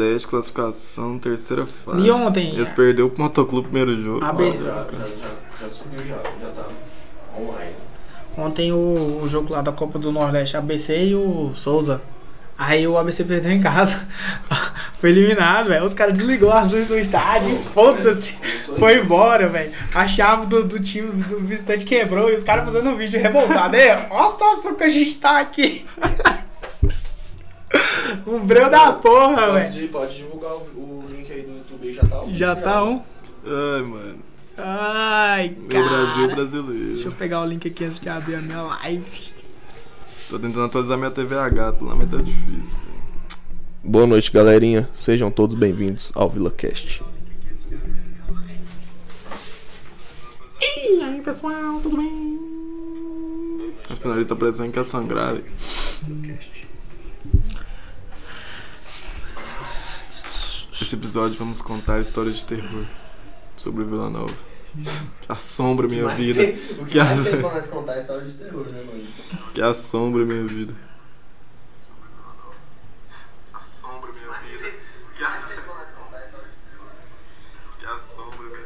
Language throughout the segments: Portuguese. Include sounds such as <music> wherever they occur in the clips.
10 classificação, terceira fase. E ontem? Eles perderam pro Motoclube primeiro jogo. A Já, B- já, já, já subiu já, já tá online. Ontem o, o jogo lá da Copa do Nordeste, ABC e o Souza. Aí o ABC perdeu em casa. <laughs> Foi eliminado, velho. Os caras desligou as luzes do estádio. Foda-se. Aí. Foi embora, velho. A chave do, do time do visitante quebrou e os caras fazendo um vídeo revoltado. Aí, ó a situação que a gente tá aqui. <laughs> <laughs> um breu da porra, velho. Pode, pode divulgar o, o link aí do YouTube aí, já tá um. Já tá um. Ai, mano. Ai, Meu cara. Brasil brasileiro. Deixa eu pegar o link aqui antes de abrir a minha live. Tô tentando atualizar minha TVH, lá, mas tá difícil. velho. Boa noite, galerinha. Sejam todos bem-vindos ao VilaCast. E aí, pessoal, tudo bem? As penalistas parecendo que ia sangrar, velho. Esse episódio vamos contar histórias de terror sobre Vila Nova. Que assombra minha vida. o que mais tem pra nós contar é história de terror, né, mano? Que assombra minha vida. Assombra minha vida. Que assombra minha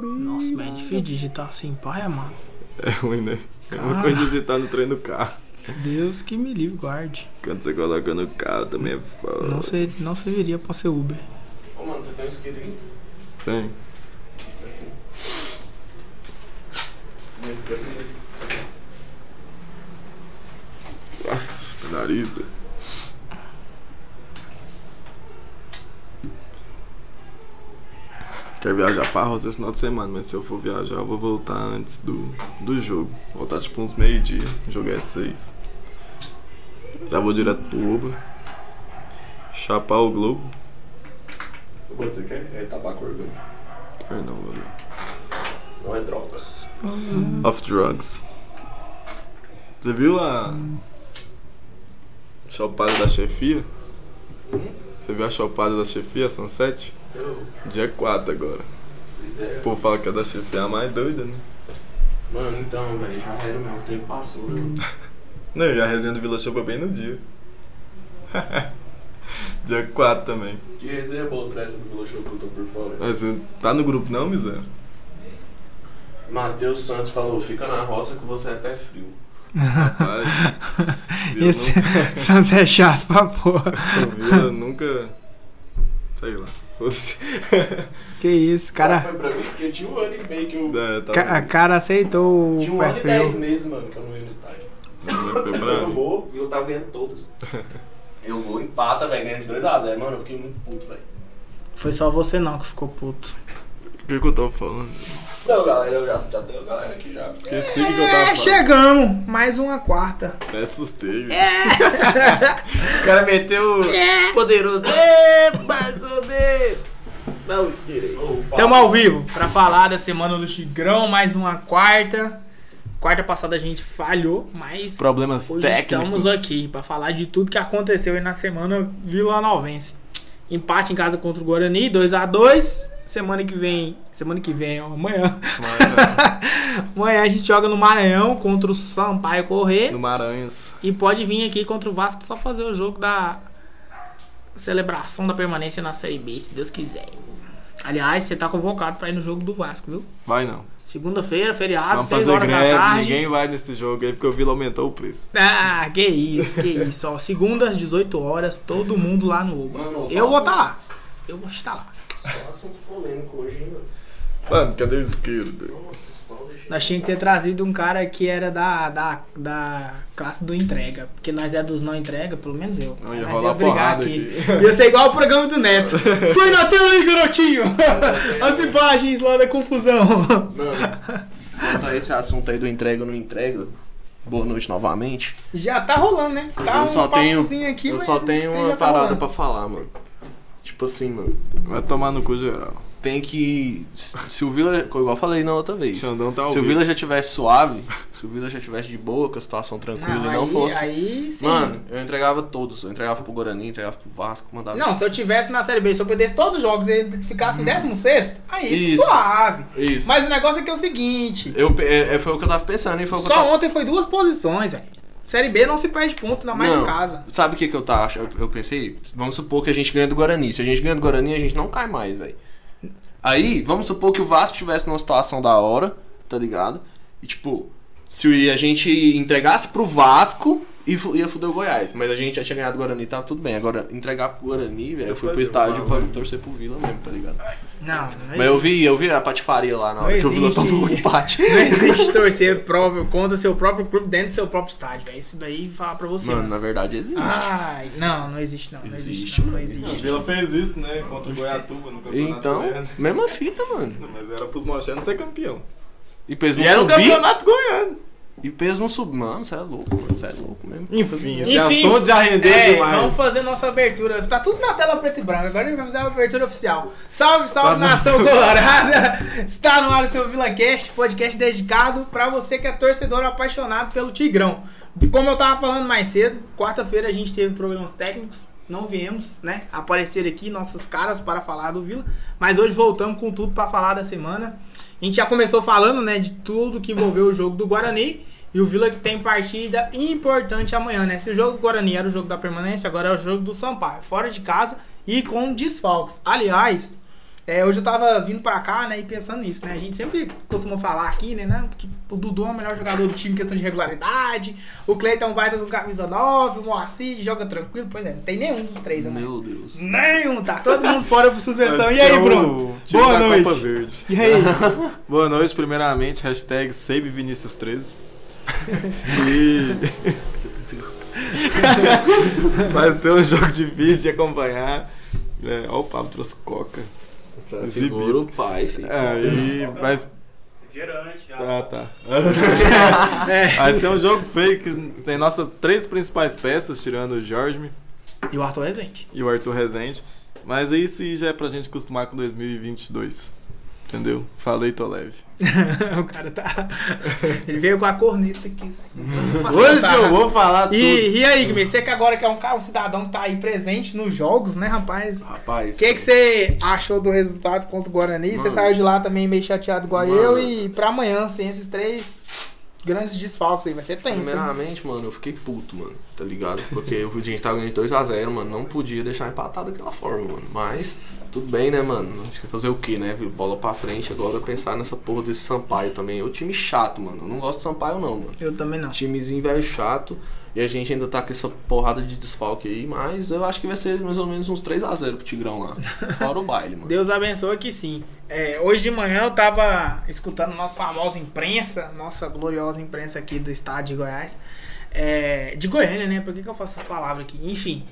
vida. Nossa, mas é difícil digitar assim, pai, mano. É ruim, né? É uma coisa digitar no trem do carro. Deus que me livre, guarde. Quando você coloca no carro também é foda. Não, ser, não serviria pra ser Uber. Ô, mano, você tem um isqueiro aí? Tem. Nossa, penalista. Quero viajar pra Rosa esse final de semana, mas se eu for viajar, eu vou voltar antes do, do jogo. Voltar tipo uns meio-dia. O jogo é seis. Já vou direto pro Uber. Chapar o Globo. Quanto você quer? É tabaco orgânico. Quero não, valeu. Não é drogas. Of Drugs. Você viu a chopada da chefia? Você viu a chopada da chefia, Sunset? Eu. Dia 4 agora. O povo fala que a da chefia é a mais doida, né? Mano, então, velho, já era, meu. O tempo passou, né? Não, e a resenha do Vila Show foi bem no dia. <laughs> dia 4 também. Que resenha boa essa do Vila Show que eu tô por fora. Mas você tá no grupo não, miséria? Matheus Santos falou: fica na roça que você é até frio. Rapaz. <laughs> Esse Sans é chato pra porra. <laughs> o Vila nunca. Sei lá. <laughs> Que isso, cara. Foi pra mim porque tinha um ano e meio que eu. É, tá ca- A cara aceitou Tinha o um ano e dez meses, mano, que eu não ia no estádio. Eu vou, e eu tava ganhando todas. <laughs> Eu vou, empata, velho, ganhando de 2x0. Mano, eu fiquei muito puto, velho. Foi só você não que ficou puto. O que, que eu tava falando? Não, galera, eu já, já tenho a galera aqui já. Esqueci o que eu tava É, falando. chegamos. Mais uma quarta. Até assustei. velho. <laughs> O cara meteu É. poderoso. É, mais ou menos. Não, esquerei. Estamos ao vivo pra falar da semana do Tigrão. Mais uma quarta. Quarta passada a gente falhou, mas Problemas hoje técnicos. estamos aqui pra falar de tudo que aconteceu aí na semana vilanovense. Empate em casa contra o Guarani, 2 a 2 Semana que vem, semana que vem, ó, amanhã. Amanhã <laughs> a gente joga no Maranhão contra o Sampaio Correr. no Maranhas. E pode vir aqui contra o Vasco só fazer o jogo da celebração da permanência na Série B, se Deus quiser. Aliás, você tá convocado pra ir no jogo do Vasco, viu? Vai não. Segunda-feira, feriado, Vamos 6 fazer horas da greve. tarde. Ninguém vai nesse jogo aí porque o Vila aumentou o preço. Ah, que isso, que isso. Ó, segunda às 18 horas, todo mundo lá no Uber. Mano, Eu vou estar lá. Eu vou estar lá. Só assunto polêmico hoje, hein, mano. Mano, cadê o isqueiro? velho? Nós tínhamos que ter trazido um cara que era da, da, da classe do entrega. Porque nós é dos não entrega, pelo menos eu. Não, ia nós rolar brigar aqui. aqui. Ia ser igual o programa do Neto. <laughs> Foi na tela aí, garotinho! <laughs> As imagens lá da confusão. Mano, quanto a esse assunto aí do entrega ou não entrega, boa noite novamente. Já tá rolando, né? Tá eu um só tenho, aqui, eu só tenho uma tá parada rolando. pra falar, mano. Tipo assim, mano. Vai tomar no cu geral. Tem que. Se o Vila. Igual eu falei na outra vez. Xandão tá Se o. Vila já tivesse suave, se o Vila já tivesse de boa, com a situação tranquila e não aí, fosse. Aí sim. Mano, eu entregava todos. Eu entregava pro Guarani, entregava pro Vasco, mandava. Não, se eu tivesse na Série B, se eu perdesse todos os jogos e ele ficasse em 16, aí Isso. suave. Isso. Mas o negócio é que é o seguinte: Eu, é, é, foi o que eu tava pensando e foi o que eu só tava... ontem foi duas posições, velho. Série B não se perde ponto, ainda mais Não, em casa. Sabe o que, que eu tava achando? Eu, eu pensei, vamos supor que a gente ganha do Guarani. Se a gente ganha do Guarani, a gente não cai mais, velho. Aí, vamos supor que o Vasco estivesse numa situação da hora, tá ligado? E tipo, se a gente entregasse pro Vasco, e ia fuder o Goiás. Mas a gente já tinha ganhado o Guarani e tava tudo bem. Agora, entregar pro Guarani, velho, eu fui pro estádio pra torcer pro Vila mesmo, tá ligado? Não, não Mas eu existe. vi, eu vi a patifaria lá na hora Não que o Vila existe. tomou um empate. Não existe torcer próprio, contra seu próprio clube dentro do seu próprio estádio, velho. Isso daí fala pra você. Mano, mano. na verdade existe. Ai, não, não existe não. Não existe, Existe, não, não. Não, o existe. Vila fez isso, né? Contra o Goiatuba no campeonato então, mesma fita, mano. Mas era pros mochanos ser campeão. E peso E não era um subir. campeonato goiano. E peso não subir. Mano, você é louco, mano. Você é louco mesmo. Enfim, esse Enfim, assunto já rendeu É, demais. vamos fazer nossa abertura. Tá tudo na tela preto e branco. Agora a gente vai fazer a abertura oficial. Salve, salve, Tá nação <laughs> colorada! Está no ar o seu VilaCast, podcast dedicado pra você que é torcedor apaixonado pelo Tigrão. Como eu tava falando mais cedo, quarta-feira a gente teve problemas técnicos. Não viemos, né, aparecer aqui nossas caras para falar do Vila, mas hoje voltamos com tudo para falar da semana. A gente já começou falando, né, de tudo que envolveu o jogo do Guarani e o Vila que tem partida importante amanhã, né? Se o jogo do Guarani era o jogo da permanência, agora é o jogo do Sampaio, fora de casa e com desfalques. Aliás, é, hoje eu tava vindo pra cá, né, e pensando nisso, né? A gente sempre costuma falar aqui, né, né, que o Dudu é o melhor jogador do time em questão de regularidade, o Cleiton é um baita do camisa 9, o Moacir joga tranquilo, pois é, não tem nenhum dos três, né? Meu Deus. Nenhum, tá todo mundo fora por suspensão. Vai E aí, Bruno? time Boa noite. Copa Verde. E aí? <laughs> Boa noite, primeiramente, hashtag Save Vinícius 13. <laughs> E. <laughs> Vai ser um jogo difícil de acompanhar. É, ó, o Pablo trouxe coca. Segura o pai, filho. Aí, mas. Refrigerante, já. Ah, tá. <laughs> É. Vai ser um jogo feio que tem nossas três principais peças, tirando o Jorge E o Arthur Rezende. e o Arthur Rezende. Mas isso já é pra gente acostumar com 2022. Entendeu? Falei, tô leve. <laughs> o cara tá. Ele veio com a corneta aqui assim. pra Hoje eu vou falar tudo. E, e aí, Guilherme, você que agora que é um cara, um cidadão que tá aí presente nos jogos, né, rapaz? O Rapaz. que, que você achou do resultado contra o Guarani? Você Mano. saiu de lá também meio chateado igual Mano. eu e pra amanhã, sem esses três grandes desfalques aí, vai ser tenso. hein? Primeiramente, mano, eu fiquei puto, mano, tá ligado? Porque o gente tava ganhando de 2x0, mano, não podia deixar empatado daquela forma, mano. Mas, tudo bem, né, mano? A gente tem que fazer o quê, né? Bola pra frente, agora pensar nessa porra desse Sampaio também. É o time chato, mano. Eu não gosto de Sampaio, não, mano. Eu também não. Timezinho velho chato. E a gente ainda tá com essa porrada de desfalque aí, mas eu acho que vai ser mais ou menos uns 3x0 pro Tigrão lá. <laughs> Fora o baile, mano. Deus abençoe que sim. É, hoje de manhã eu tava escutando nossa famosa imprensa, nossa gloriosa imprensa aqui do estado de Goiás. É, de Goiânia, né? Por que, que eu faço essas palavras aqui? Enfim.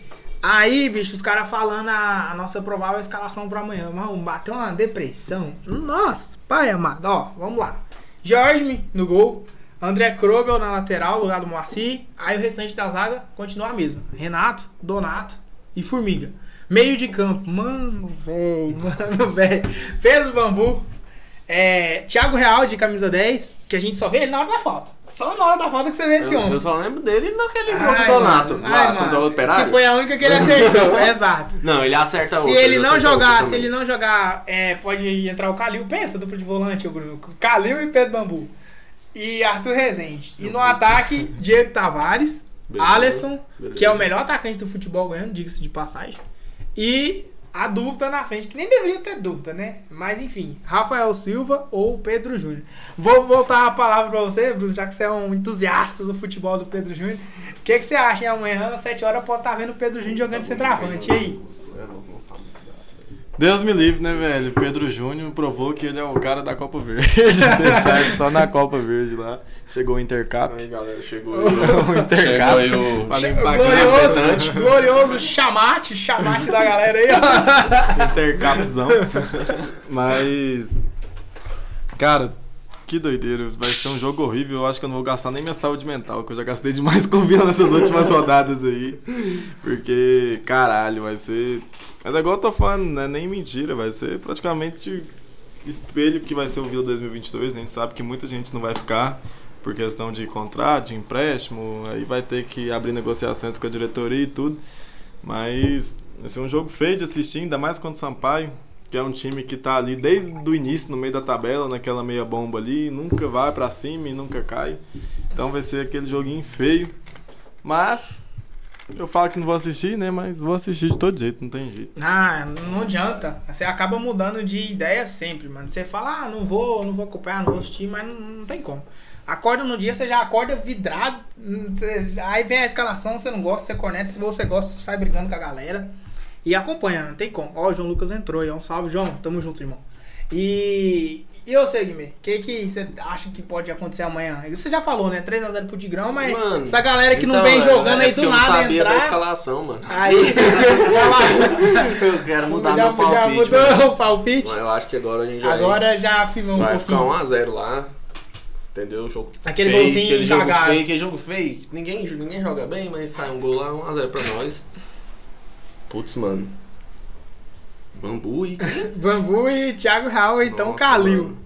Aí, bicho, os caras falando a, a nossa provável escalação pra amanhã. Mano, bateu uma depressão. Nossa, pai amado. Ó, vamos lá. Jorge no gol. André Krobel na lateral, lugar do Moacir. Aí o restante da zaga continua a mesma. Renato, Donato e Formiga. Meio de campo. Mano, velho, <laughs> mano, velho. Pedro Bambu. É, Thiago Real de camisa 10, que a gente só vê ele na hora da falta. Só na hora da falta que você vê esse Eu, homem. eu só lembro dele naquele gol do Donato, mano, lá ai, contra o mano, Operário. Que foi a única que ele acertou, <laughs> exato. Não, ele acerta Se outra, ele não jogar, se também. ele não jogar, é, pode entrar o Calil. Pensa, duplo de volante, Bruno. Calil e Pedro Bambu. E Arthur Rezende. E no ataque, Diego Tavares, Beleza, Alisson, beleza. que é o melhor atacante do futebol goiano, diga-se de passagem. E a dúvida na frente, que nem deveria ter dúvida, né? Mas enfim, Rafael Silva ou Pedro Júnior. Vou voltar a palavra pra você, Bruno, já que você é um entusiasta do futebol do Pedro Júnior. O que, que você acha? hein? Amanhã, às 7 horas, pode estar vendo o Pedro Júnior jogando centroavante. E aí? Deus me livre, né, velho? Pedro Júnior provou que ele é o cara da Copa Verde. <laughs> Deixar ele só na Copa Verde lá. Chegou o Intercap. Aí, galera, chegou <laughs> o Intercap. Chegou aí o- aqui Glorioso, glorioso chamate, chamate da galera aí, ó. <laughs> Intercapzão. Mas. Cara, que, doideira, vai ser um jogo horrível. Eu acho que eu não vou gastar nem minha saúde mental, que eu já gastei demais <laughs> com Vila nessas últimas rodadas aí. Porque, caralho, vai ser. Mas é igual eu tô falando, não é nem mentira, vai ser praticamente espelho que vai ser o Vila 2022. A gente sabe que muita gente não vai ficar por questão de contrato, de empréstimo, aí vai ter que abrir negociações com a diretoria e tudo. Mas vai ser um jogo feio de assistir, ainda mais contra o Sampaio, que é um time que tá ali desde o início no meio da tabela, naquela meia bomba ali, nunca vai pra cima e nunca cai. Então vai ser aquele joguinho feio. Mas eu falo que não vou assistir, né? Mas vou assistir de todo jeito, não tem jeito. Ah, não adianta. Você acaba mudando de ideia sempre, mano. Você fala, ah, não vou, não vou acompanhar, não vou assistir, mas não, não tem como. Acorda no dia, você já acorda vidrado. hum, você- aí vem a escalação, você não gosta, você corneta. Se você gosta, você sai brigando com a galera. E acompanha, não tem como. Ó, o João Lucas entrou aí. ó. Um salve, João. Tamo junto, irmão. E. E eu sei, Guimê, o que, que você acha que pode acontecer amanhã? Você já falou, né? 3x0 pro Tigrão, mas Mano, essa galera que não então, vem é- jogando é aí do eu não nada sabia da entrar. escalação, mano. Aí, vai <laughs> lá. Eu quero mudar já, meu palpite. já mudou mano. o palpite? Mas eu acho que agora a gente já Agora já afinou um vai pouquinho. ficar 1x0 lá. Entendeu? Jogo Aquele feio, golzinho aquele jogo cagado. feio, aquele jogo feio. Ninguém, ninguém joga bem, mas sai um gol lá, 1x0 pra nós. Putz, mano. Bambu e. <laughs> Bambu e Thiago Raul, então Nossa, Calil. mano.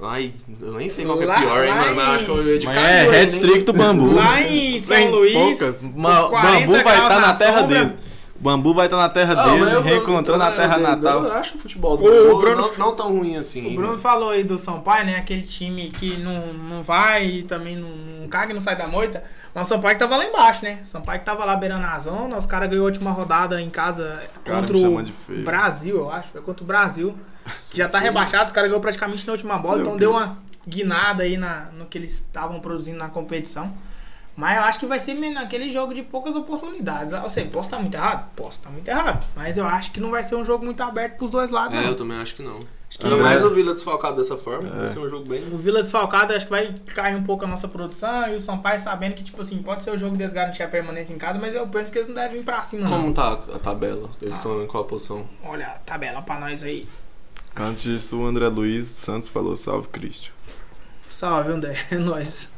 Ai, eu nem sei qual que é Lá- pior, hein, mano. Mas eu acho que eu ia de Calil é, Red? Streak do Bambu. Lá em São Sem Luís, poucas. com Ma- 40 Bambu vai estar na na terra sombra. dele. Bambu vai estar na terra Ah, dele, eu- reencontrando eu- a terra natal. Eu acho o futebol do O Bambu Bruno- não, não tão ruim assim. O Bruno ainda. falou aí do Sampaio, né? Aquele time que não, não vai e também não, não caga e não sai da moita. Mas o Sampaio que tava lá embaixo, né? O Sampaio que tava lá beirando a zona. Os caras ganhou a última rodada em casa contra o. Brasil, eu acho. Foi contra o Brasil. Que já tá rebaixado. Os caras ganhou praticamente na última bola. Meu então deu uma guinada aí na, no que eles estavam produzindo na competição. Mas eu acho que vai ser meio naquele jogo de poucas oportunidades. Eu sei, posso estar muito errado? Posso estar muito errado. Mas eu acho que não vai ser um jogo muito aberto pros dois lados, É, não. eu também acho que não. Acho que Ainda É. mais o Vila desfalcado dessa forma, vai ser um jogo bem. O Vila desfalcado acho que vai cair um pouco a nossa produção e o Sampaio sabendo que, tipo assim, pode ser o jogo deles garantir a permanência em casa, mas eu penso que eles não devem vir pra cima, não. Como tá a tabela? Eles estão em qual posição? Olha a tabela pra nós aí. Antes disso, o André Luiz Santos falou salve Cristian. Salve, André. <laughs> É nóis.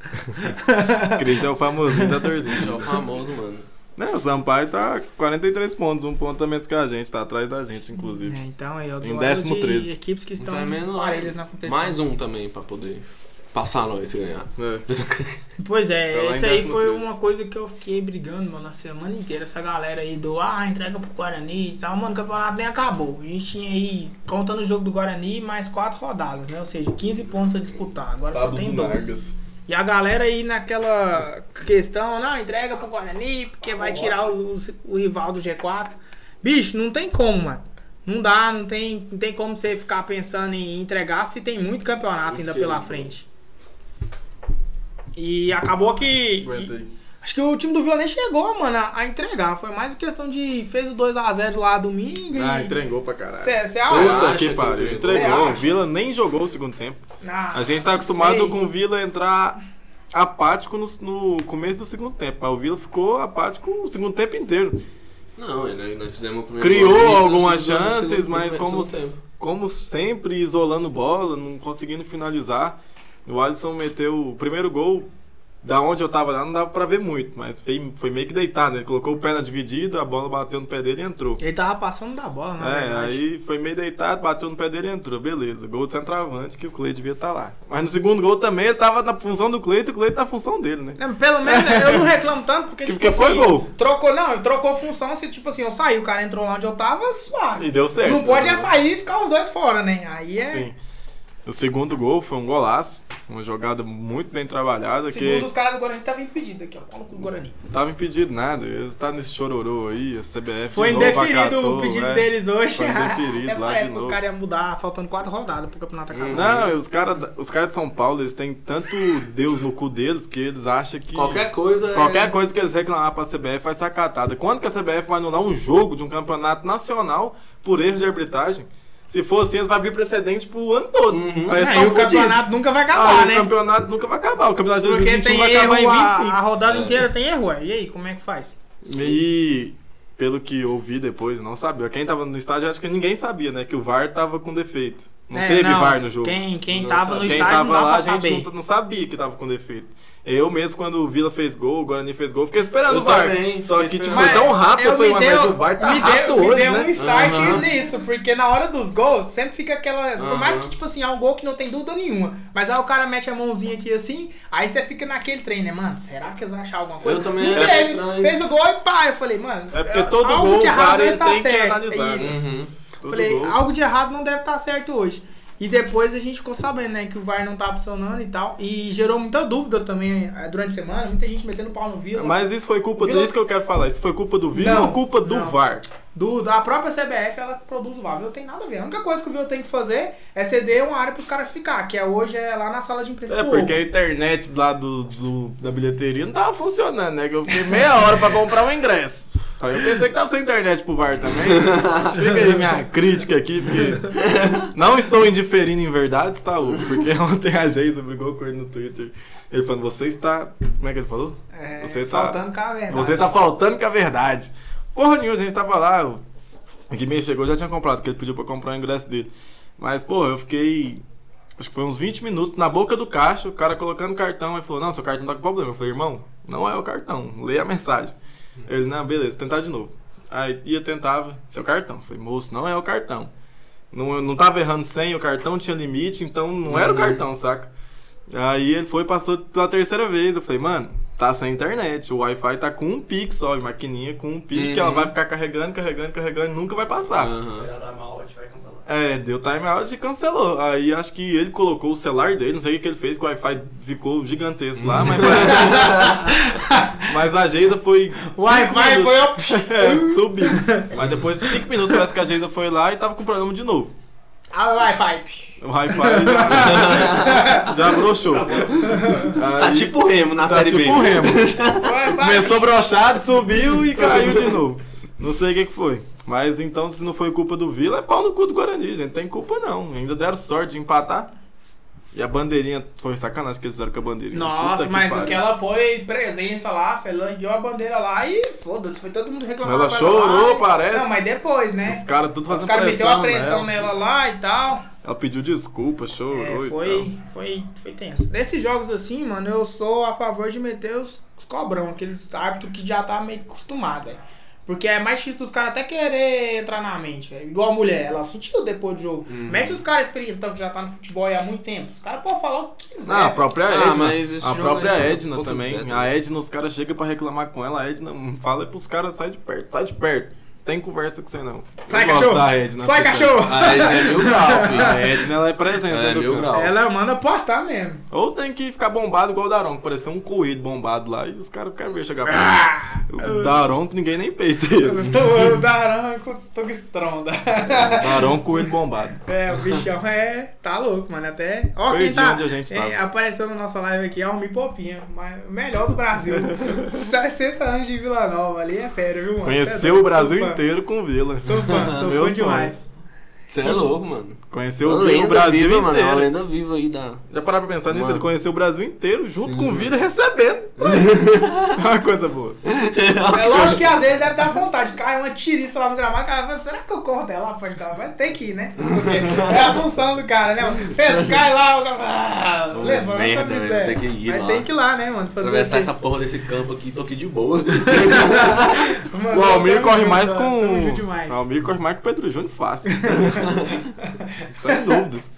<laughs> Cristian é o famosinho da torcida. É o famoso, mano. Não, o Sampaio tá 43 pontos, um ponto a menos que a gente, tá atrás da gente, inclusive. É, então aí, eu Em duelo décimo de 13. equipes que estão Então é menos- parelhas na competição. Mais um também pra poder passar nós se ganhar. É. <laughs> Pois Tá é, em esse aí foi uma coisa que eu fiquei brigando, mano, a semana inteira. Essa galera aí do, ah, entrega pro Guarani e tal. Mano, o campeonato nem acabou. A gente tinha aí, contando o jogo do Guarani, mais quatro rodadas, né? Ou seja, 15 pontos a disputar. Agora só tem do 12. Nargas. E a galera aí naquela questão, não, entrega pro Guarani, porque vai tirar o, o rival do G4. Bicho, não tem como, mano. Não dá, não tem, não tem como você ficar pensando em entregar se tem muito campeonato ainda Isso que pela eu- frente. E acabou que. E- acho que o time do Vila nem chegou, mano, a, a entregar. Foi mais questão de. Fez o 2x0 lá domingo e. Ah, entregou pra caralho. Você Puta acha? que pariu. entregou? Cê O? Vila nem jogou o segundo tempo. Ah, A gente tá acostumado sei. com o Vila entrar apático no, no começo do segundo tempo. Mas o Vila ficou apático o segundo tempo inteiro. Não, nós, fizemos o primeiro Criou gol, algumas chances, mas como, como sempre, isolando bola, não conseguindo finalizar. O Alisson meteu o primeiro gol. Da onde eu tava lá não dava pra ver muito, mas foi, foi meio que deitado. né? Ele colocou o pé na dividida, a bola bateu no pé dele e entrou. Ele tava passando da bola, na É, verdade. aí foi meio deitado, bateu no pé dele e entrou. Beleza, gol de centroavante que o Clay devia estar lá. Mas no segundo gol também ele tava na função do Clay e o Clay tá na função dele, né? É, Pelo menos eu não reclamo tanto, porque, Que- tipo porque foi assim, gol. Trocou, não, ele trocou função, se tipo assim, eu saí, o cara entrou lá onde eu tava, suave. E deu certo. não pode né? é sair e ficar os dois fora, né? Aí é. Sim. O segundo gol foi um golaço, uma jogada muito bem trabalhada, Segundo que os caras do Guarani tava impedido aqui, ó. Pau no cu do Guarani. não tava impedido nada. Eles tá nesse chororô aí, a CBF Foi indeferido acatou, o pedido é. deles hoje. Foi indeferido Até <laughs> lá parece de que os novo. caras iam mudar, faltando quatro rodadas pro campeonato acabar. Não, os caras os cara de São Paulo, eles têm tanto Deus no cu deles que eles acham que Qualquer coisa. é- Qualquer coisa que eles reclamar pra CBF vai ser acatada. Quando que a CBF vai anular um jogo de um campeonato nacional por erro de arbitragem? Se for assim, vão abrir precedente pro ano todo. Uhum. Aí o campeonato nunca vai Ah, acabar, o né? campeonato nunca vai acabar. O campeonato de Porque 2021 tem vai acabar em a, 25. a rodada É. inteira tem erro, ué. E aí, como é que faz? E pelo que ouvi depois, não sabia. Quem tava no estádio, acho que ninguém sabia, né? Que o VAR tava com defeito. Não É, teve não, VAR no jogo. Quem, quem Não tava no sabe. Quem estádio tava não dá lá, pra a gente não, não sabia que tava com defeito. Eu mesmo, quando o Vila fez gol, o Guarani fez gol, fiquei esperando Eu o VAR. também, Só que, tipo, foi tão rápido, eu falei, me mas, deu- o VAR tá me rápido deu, me hoje, deu né? um start Aham. nisso, porque na hora dos gols, sempre fica aquela. Por mais que, tipo assim, é um gol que não tem dúvida nenhuma. Mas aí o cara mete a mãozinha aqui assim, aí você fica naquele trem, né, mano? Será que eles vão achar alguma coisa? Eu também Não achei teve. estranho. Fez o gol e pá. Eu falei, mano. É porque todo algo gol, de o errado VAR, deve ele estar tem que certo. analisar, né? Isso. Uhum. Todo Falei, gol. algo de errado não deve estar certo hoje. E depois a gente ficou sabendo, né, que o VAR não tava funcionando e tal. E gerou muita dúvida também eh, durante a semana, muita gente metendo pau no Vila. Mas isso foi culpa Vila- disso que eu quero falar. Isso foi culpa do Vila Não, ou culpa do não. VAR? Do, da própria CBF, ela produz o VAR. O Vila tem nada a ver. A única coisa que o Vila tem que fazer é ceder uma área pros caras ficar, que é hoje é lá na sala de imprensa É porque Ovo. a internet lá do, do- da bilheteria não tava funcionando, né? Que eu fiquei meia hora pra comprar o ingresso. Eu pensei que tava sem internet pro VAR também. Fica aí minha crítica aqui, porque não estou indiferindo em verdades, tá, Hugo? Porque ontem a Geisa brigou com ele no Twitter. Ele falando, você está. Como é que ele falou? É, Você tá- faltando com a verdade. Você tá faltando com a verdade. Porra nenhuma, a gente tava lá. O Guimê chegou, já tinha comprado, porque ele pediu pra comprar o ingresso dele. Mas, porra, eu fiquei. Acho que foi uns 20 minutos na boca do caixa, o cara colocando o cartão. Aí falou: Não, seu cartão tá com problema. Eu falei: Irmão, não é o cartão, leia a mensagem. Ele: Não, beleza, tentar de novo. Aí ia, tentava, seu cartão. Eu falei: Moço, não é o cartão. Não, eu não tava errando sem, o cartão tinha limite, então não era o Uhum. cartão, saca? Aí ele foi passou pela terceira vez. Eu falei, mano, tá sem internet. O Wi-Fi tá com um pique só, maquininha com um pique, Uhum. ela vai ficar carregando, carregando, carregando e nunca vai passar. Aham. É, deu timeout e cancelou. Aí acho que ele colocou o celular dele, não sei o que ele fez, que o Wi-Fi ficou gigantesco lá, mas parece... <laughs> Mas a Geisa foi. O Wi-Fi <laughs> foi. É, subiu. Mas depois de 5 minutos parece que a Geisa foi lá e tava com problema de novo. Ah, o Wi-Fi. O Wi-Fi já, já broxou. <laughs> Tá Aí- tipo Remo na Tá série tipo B. um remo. Começou brochado, subiu e caiu de novo. Não sei o que, que foi. Mas então, se não foi culpa do Vila, é pau no cu do Guarani, gente. Tem culpa não. Ainda deram sorte de empatar. E a bandeirinha foi sacanagem que eles fizeram com a bandeirinha. Nossa, Puta que mas pariu. aquela foi presença lá, ela ergueu a bandeira lá e foda-se, foi todo mundo reclamando. Ela chorou, lá, parece. Não, mas depois, né? Os caras tudo Os fazendo caras pressão. meteu a pressão nela. nela lá e tal. Ela pediu desculpa, chorou É, e foi, foi, foi tenso. Nesses jogos assim, mano, eu sou a favor de meter os, os cobrão, aqueles árbitros que já tá meio acostumado, velho. Porque é mais difícil dos caras até querer entrar na mente, velho. Igual a mulher, ela sentiu depois do jogo. Uhum. Mete os caras experientão que já tá no futebol aí há muito tempo. Os caras podem falar o que quiser. Ah, a própria Ah, Edna. mas esse a própria aí, Edna poucas também. ideias. A Edna, os caras chegam pra reclamar com ela. A Edna fala pros caras, sai de perto, sai de perto. Tem conversa com você não. Sai, cachorro! da Edna. Sai, cachorro! A Edna é mil <laughs> grau, filho. A Edna, ela é presente É, dentro do mil grau. Ela manda postar mesmo. Ou tem que ficar bombado igual o Daron, que parecia um coelho bombado lá. E os caras querem ver chegar Ah! perto. O Daron, que ninguém nem peita ele. Tô daranco, tô com estronda. Daron, coelho bombado. <laughs> É, o bichão é. Tá louco, mano. Até. Ó, quem Perdi tá. onde a gente é, apareceu na nossa live aqui, é o Mi Popinha. mas- o melhor do Brasil. <laughs> 60 anos de Vila Nova ali é fera, viu, mano? É Conheceu doido, o Brasil sou fã. inteiro com Vila. Sou fã, sou Meu fã sonho. demais. Você é louco, mano. Conheceu Uma o, Brasil viva, mano. É uma inteiro. lenda viva aí da. Já pararam pra pensar nisso? Mano. Ele conheceu o Brasil inteiro, junto Sim, com o mano. Vila, recebendo. <laughs> Uma coisa boa. É lógico que às vezes deve dar vontade. Cai uma tiriça lá no gramado, o cara fala, será que eu corro dela? Pode dar, vai ter que ir, né? Porque é a função do cara, né? <laughs> mano? Pensa, cai lá, o cara ah, levanta, merda, é. tem que ir Mas lá. tem que ir lá, né, mano? Fazer Atravessar essa porra desse campo aqui, tô aqui de boa. <laughs> Mano, O Almir corre mais mano, com. O Almir corre mais com o Pedro Júnior fácil. Sem dúvidas.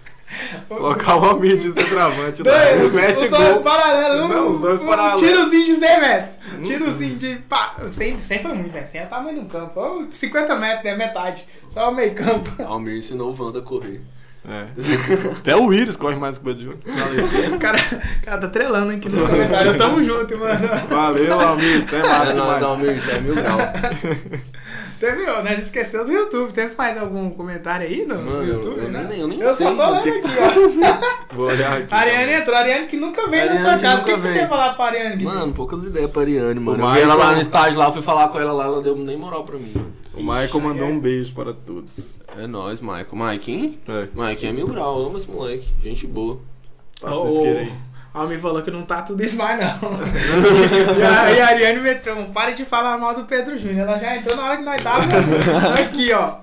Colocar o Almir de centroavante lá. Dois, Ele mete os dois paralelos, um, Não, os dois um paralelos. tirozinho de 100 metros. Hum. Tirozinho de. Pá, 100, 100 foi muito, né? 100 é o tamanho de um campo. Ô, 50 metros, né? Metade. Só o meio campo. <laughs> Almir ensinou o Wanda a correr. É. Até o Iris corre mais com o. O cara, cara tá trelando aqui nos comentários. Tamo junto, mano. Valeu, Almir. Você é É massa demais. Almir, é mil grau. <laughs> Teve, ó, nós esquecemos do YouTube. Teve mais algum comentário aí no, no Mano, YouTube, eu né? nem- eu nem só sei, tô mano, olhando que- aqui, ó. <laughs> Vou olhar aqui. A Ariane entrou. A Ariane que nunca veio na Ariane sua que casa. O que, que você pra falar pra Ariane? Mano, poucas ideias pra Ariane, mano. O Eu vi ela lá Michael- no estágio lá, fui falar com ela lá, ela não deu nem moral pra mim, mano. O Michael mandou um beijo para todos. É nóis, Michael. Maikinho? É. Maikinho é mil grau, eu amo esse moleque. Gente boa. Passa Ô, o isqueiro aí. A Almir falou que não tá tudo isso mais, não. <laughs> e, a, e a Ariane meteu, pare de falar mal do Pedro Júnior. Ela já entrou na hora que nós tava aqui, ó.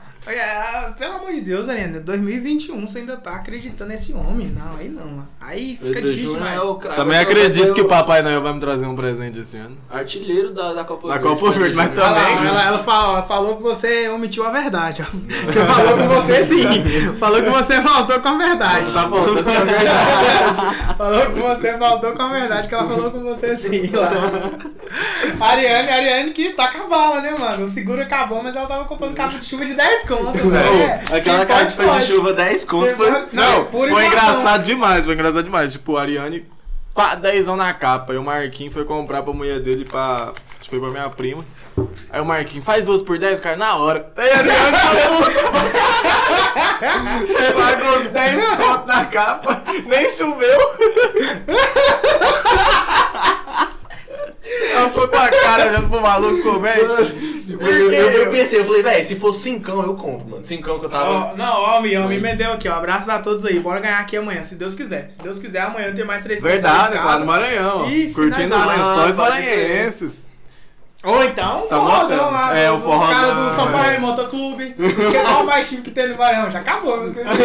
Pelo amor de Deus, Arena, 2021 você ainda tá acreditando nesse homem. Não, aí não, mano. Aí fica Pedro difícil Júnior é o craque. Também acredito que o Papai Noel vai me trazer um presente esse ano. Artilheiro da, da Copa Da Verde. Copa Verde, mas Pedro Júnior. Olha lá, também- ela, ela falou, ela falou que você omitiu a verdade. ó. <laughs> Falou que você sim. Falou que você faltou com a verdade. Tá faltando com a verdade. <laughs> falou que você faltou com a verdade, que ela falou com você sim. Lá. Ariane, Ariane que tá com a bala, né, mano? O seguro acabou, mas ela tava comprando capa de chuva de 10 contos. né? Aquela pode, de chuva 10 conto foi. Não, por foi engraçado demais, foi engraçado demais. Tipo, a Ariane, pá, dezão na capa. E o Marquinhos foi comprar pra mulher dele pra. Acho que foi pra minha prima. Aí o Marquinhos, faz duas por 10, cara, na hora. Aí a Ariane Você pagou os 10 conto na capa, nem choveu. <laughs> Ela ficou com a cara olhando pro maluco comer. Eu, eu- eu pensei, eu falei, velho, se fosse cincão, eu compro, mano. Cincão que eu tava. Ó, não, ó, me, meteu aqui, ó. Abraços a todos aí. Bora ganhar aqui amanhã, se Deus quiser. Se Deus quiser, amanhã tem mais três Verdade, casa. Maranhão. ó. Ih, Curtindo os lençóis Ah, maranhenses. Ou então, um Tá forrozão lá. É, o dos caras forrozão, do São Paulo é. Motoclube. Que é o mais time que tem no Maranhão. Já acabou, meus queridos.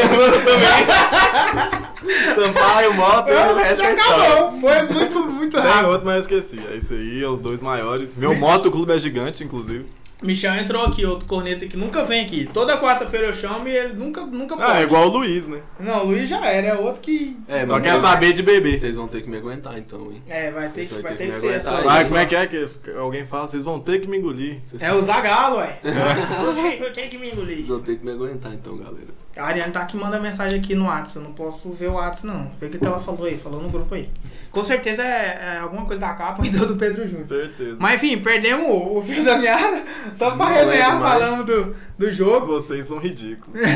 Sampaio, moto e o resto Já é acabou. Foi muito, muito Tem rápido. outro, mas eu esqueci. É isso aí, é os dois maiores. Meu <laughs> motoclube é gigante, inclusive. Michel entrou aqui, outro corneta que nunca vem aqui. Toda quarta-feira eu chamo e ele nunca, nunca pode. Ah, é igual o Luiz, né? Não, o Luiz já era, é outro que. É, Só quer vocês- saber de beber. Vocês vão ter que me aguentar então, hein? É, vai ter que, Vai ter ter que que ser aguentar essa. Ah, como é que é que alguém fala? Vocês vão ter que me engolir. É o Zagalo, ué. <laughs> Eu tenho que me engolir. Vocês vão ter que me aguentar então, galera. A Ariane tá aqui manda mensagem aqui no WhatsApp. Eu não posso ver o WhatsApp, não. Vê o que, que ela falou aí. Falou no grupo aí. Com certeza é, é alguma coisa da capa ou então do Pedro Júnior. Certeza. Mas enfim, perdemos o, o fio da meada. Só pra Não resenhar falando do, do jogo. Vocês são ridículos. <laughs>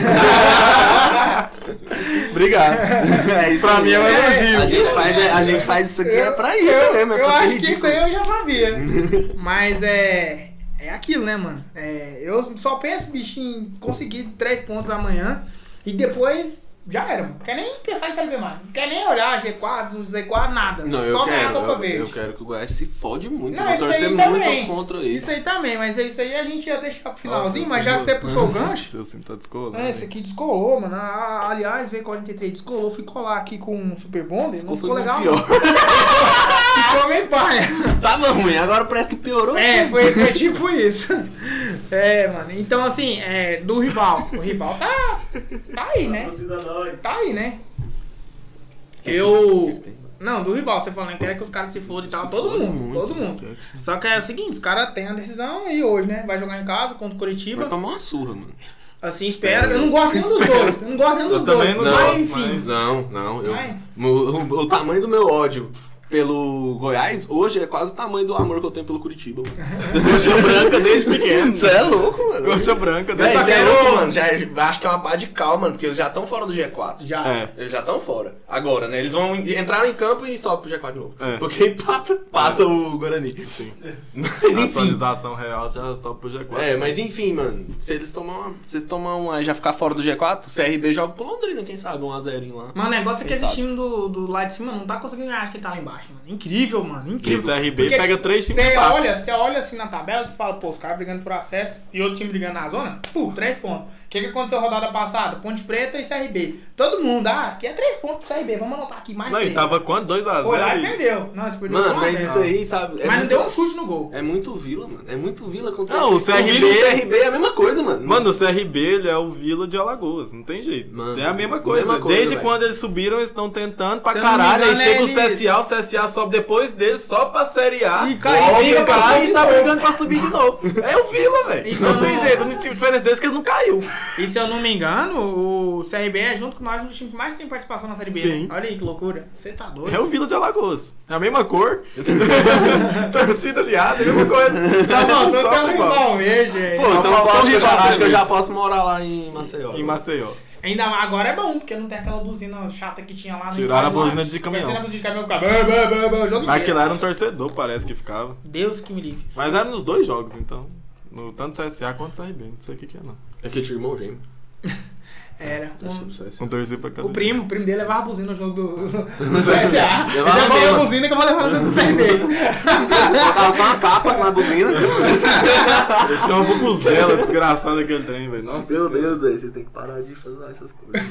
Obrigado. É isso Pra aí. mim é um elogio. A gente faz, a gente faz isso aqui é pra isso eu, mesmo, é eu acho que ridículo. isso aí eu já sabia. <laughs> Mas é. É aquilo, né, mano? É, eu só penso, bicho, em conseguir três pontos amanhã e depois já era, mano. Não quer nem pensar em Série B mais. Não quer nem olhar G4, Z4, nada. Não, só ganhar a Copa eu, Verde. eu quero que o Goiás se fode muito. Não, vou isso torcer aí muito também. contra isso. Isso aí também, mas isso aí a gente ia deixar pro finalzinho, Nossa, mas já que você puxou o <laughs> gancho. Seu sim tá descolado. É, esse aqui descolou, mano. Ah, aliás, V43 descolou. Fui colar aqui com um Super Bonder. Não ficou legal. pior. <laughs> Ficou meio paia. Tava ruim, agora parece que piorou. É, foi, foi tipo isso. É, mano. Então, assim, é, do rival. O rival tá. Tá aí, né? Tá aí, né? Eu. Não, do rival, você falando, quer que os caras se fodam e tal. Todo fodem mundo, muito, todo mundo. Só que é o seguinte, os caras têm a decisão aí hoje, né? Vai jogar em casa contra o Curitiba. Vai tomar uma surra, mano. Assim, espera. Eu não gosto nem dos dois. Eu não gosto nem dos Eu também dois. não mas, enfim. mas- Não, não. Eu, o, o- o tamanho do meu ódio pelo Goiás hoje é quase o tamanho do amor que eu tenho pelo Curitiba, mano. <laughs> Coxa branca desde pequeno. Você é louco, mano. Coxa branca desde Isso é quero- louco, mano. Já, acho que é uma pá de calma, mano, porque eles já estão fora do G4. Já. É. Eles já estão fora. Agora, né? Eles vão entrar em campo e sobe pro G4 de novo. É. Porque empata, passa o Guarani. Sim. Mas A enfim. atualização real já só pro G4. É, mas enfim, mano. Se eles tomar uma, se eles tomar uma, já ficar fora do G4, o CRB joga pro Londrina, quem sabe, um a 0 lá. Mas o negócio é que Quem esse time do, do lá de cima não tá conseguindo ganhar quem tá lá embaixo, mano. Incrível, mano. E o Incrível. CRB pega três times Você olha, você olha assim na tabela, você fala, pô, os caras brigando por acesso e outro time brigando na zona, pô, três pontos. O que, que aconteceu rodada passada? Ponte Preta e CRB. Todo mundo, ah, aqui é três pontos pro CRB, vamos anotar aqui mais Não, três. e tava quanto? 2x0. Foi lá e perdeu. Não, você perdeu Mano, um mas zero. isso aí, sabe? é Mas não deu um chute no gol. É muito Vila, mano. É muito Vila contra Não, o CRB e o CRB é a mesma coisa, mano. Mano, o CRB ele é o Vila de Alagoas, não tem jeito. Mano, é a mesma coisa. mesma coisa, Desde velho. quando eles subiram, eles estão tentando pra não caralho. Aí engano, chega o eles- CSA, o CSA sobe depois deles só pra Série A. E cai- e de tá brigando pra subir de novo. É o Vila, velho. Não tem não- jeito. A diferença deles é que eles não caiu. E se eu não me engano, o CRB é junto com nós um dos times que mais tem participação na Série B. Sim. Né? Olha aí que loucura. Você tá doido. É o Vila de Alagoas. É a mesma cor. <laughs> Torcida aliada, é a mesma coisa. Só faltou Só um rival verde. Pô, então eu faltou posso, eu já, acho que eu já verde. posso morar lá em Maceió. Em Maceió. Ainda agora é bom, porque não tem aquela buzina chata que tinha lá no Tiraram a buzina de caminhão. Tiraram a buzina de caminhão ficava Mas inteiro. aquilo era um torcedor, parece que ficava. Deus que me livre. Mas era nos dois jogos, então. No, tanto CSA quanto CRB. Não sei o que, que é, não. É que eu tinha irmão gêmeo. <laughs> Era. Um, Não torcer pra cada o primo, o primo dele levava a buzina no jogo do, do CSA. <laughs> CSA. Ele Levava levava a buzina que eu vou levar no jogo do CRB. Faltava só uma capa, na buzina. <laughs> Esse é uma bubuzela desgraçada aquele trem, velho. Nossa Meu Senhora. Deus, velho, vocês têm que parar de fazer essas coisas.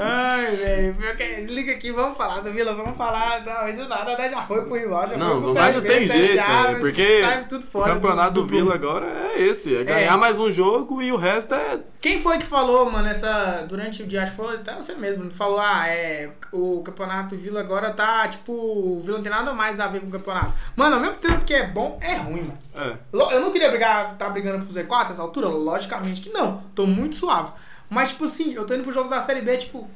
Ai, velho. que- Liga aqui, vamos falar do Vila, vamos falar. Não, do nada, né? Já foi pro rival, já Não, foi pro não Mas não CRB, tem jeito, CSA, velho, porque o campeonato do, grupo. Vila agora é esse. É ganhar É. mais um jogo e o resto é. Quem foi que falou, mano, essa. Durante o dia, acho que foi até você mesmo, falou, ah, é. O campeonato Vila agora tá, tipo, o Vila não tem nada mais a ver com o campeonato. Mano, ao mesmo tempo que é bom, é ruim, mano. É. Eu não queria brigar, tá brigando pro Z4 nessa altura? Logicamente que não. Tô muito suave. Mas, tipo assim, eu tô indo pro jogo da Série B, tipo.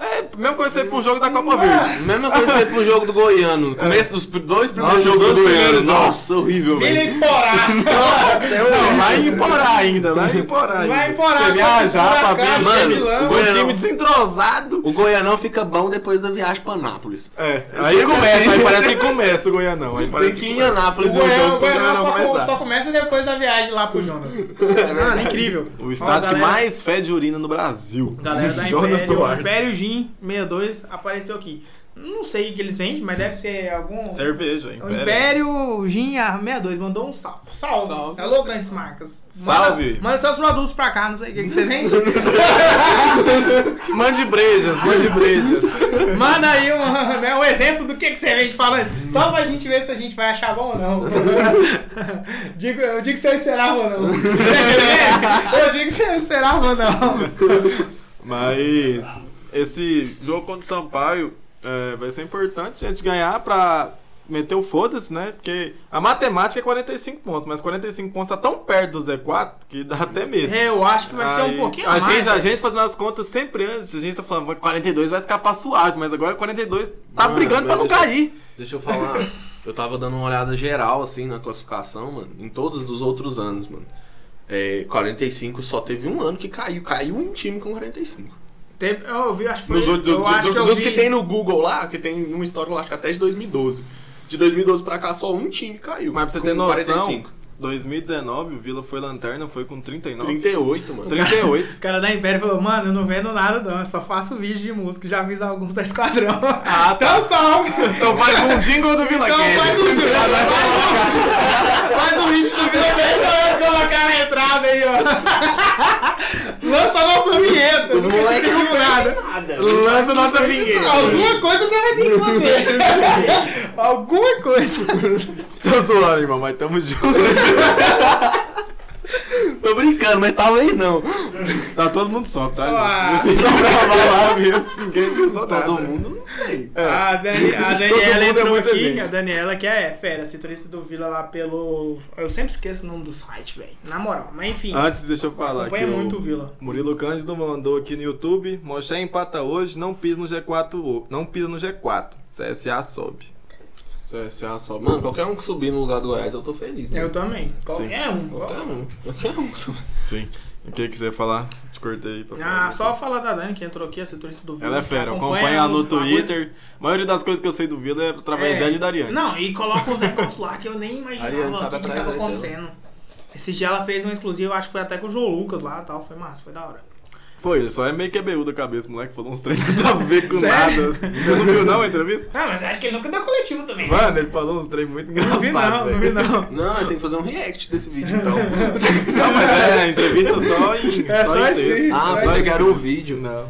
É, mesmo coisa você um jogo da Copa Verde. Mesma coisa que pro jogo do Goiano. No começço dos dois primeiros Nossa, jogos os do Goiano. Nossa, horrível, Vila velho. Emporá! Não, lá em Porá ainda, lá em Porá ainda. Lá em Porá, Você viajar pra ver Mano, o Goianão. time desentrosado. O Goianão fica bom depois da viagem pra Anápolis. É, aí Sempre começa, assim. aí parece que começa o Goianão. Aí Tem parece que ir em Anápolis O jogo o pro Goianão só, começar. só começa depois da viagem lá pro Jonas. Mano, <laughs> incrível. O estádio que mais fede urina no Brasil. Galera da Jonas Império. Império Gin 62 apareceu aqui. Não sei o que eles vendem, mas deve ser algum. Cerveja, O Império. Império Gin 62 mandou um salve. Salve. Salve. Alô, grandes marcas. Salve. Manda, manda seus produtos pra cá, não sei o que, que você vende. <laughs> Mande brejas, mande brejas. Manda aí um, né, um exemplo do que, que você vende fala isso. Só pra gente ver se a gente vai achar bom ou não. <laughs> digo, eu digo se eu esperava ou não. <laughs> eu digo se eu esperava ou não. Mas esse jogo contra o Sampaio é, vai ser importante a gente ganhar pra meter o foda-se, né? Porque a matemática é 45 pontos, mas 45 pontos tá tão perto do Z4 que dá até medo. Eu acho que vai ser um Aí, pouquinho a a mais. gente, a velho. gente fazendo as contas sempre antes, a gente tá falando, 42 vai escapar suave, mas agora 42 tá Mano, brigando pra não deixa- cair. Deixa eu falar. Eu tava dando uma olhada geral, assim, na classificação, mano. Em todos os outros anos, mano. É, 45 só teve um ano que caiu. Caiu um time com 45. Teve- eu vi, acho que foi. Nos outros- eu do- acho do- que eu dos vi. que tem no Google lá, que tem uma história lá, acho que até de 2012. De 2012 pra cá, só um time caiu. Mas pra você ter noção, 45. 2019 o Vila foi lanterna, foi com 39. 38, mano. 38. O cara da Império falou, mano, eu não vendo nada não, eu só faço vídeo de música, já aviso alguns da Esquadrão. Ah, <laughs> tá. Então salve! Então faz um jingle do Vila Então faz um vídeo, faz um vídeo do Vila Cast pra colocar na entrada aí, ó. <laughs> Lança a nossa vinheta. Os moleques não nada. pegam nada. Lança nossa vinheta. Alguma coisa você vai ter que fazer. <laughs> Alguma coisa. Tô zoando, irmão, mas tamo junto. <laughs> <laughs> Tô brincando, mas talvez não. Tá todo mundo só, tá? Ah. Vocês só gravar lá mesmo, ninguém pensou nada. Todo mundo, não sei. É. A, Dani, a Daniela é entrou muita aqui, gente. a Daniela que é fera, setorista do Vila lá pelo... Eu sempre esqueço o nome do site, velho. Na moral, mas enfim. Antes, deixa eu falar Acompanha aqui. muito o Vila. Murilo Cândido mandou aqui no YouTube. Moché empata hoje, não pisa no G4. ho- Não pisa no G4. CSA sobe. CSA só. Mano, qualquer um que subir no lugar do Goiás, eu tô feliz. Né? Eu também. Qualquer um. Qualquer um. Qualquer um que subir. Sim. O que quiser falar? Te cortei aí pra falar. Ah, só falar da Dani que entrou aqui, a setorista do Vila. Ela é fera, acompanha acompanha no os bagulho. Twitter. A maioria das coisas que eu sei do Vila é através É. dela e da Ariane. Não, e coloca uns negócios lá que eu nem imaginava o que, tava dela. acontecendo. Esse dia ela fez um exclusivo, acho que foi até com o João Lucas lá e tal. Foi massa, foi da hora. Foi, ele só é meio QBU da cabeça, moleque. Falou uns treinos nada a ver com Sério? nada. Você não viu não a entrevista? Ah, mas acho que ele nunca deu coletivo também. Mano, ele falou uns treinos muito não engraçados. vi não, não vi não. Não, tem que fazer um react desse vídeo então. <laughs> Não, mas é entrevista só em, É só só em texto. Ah, Só que era um vídeo. Não.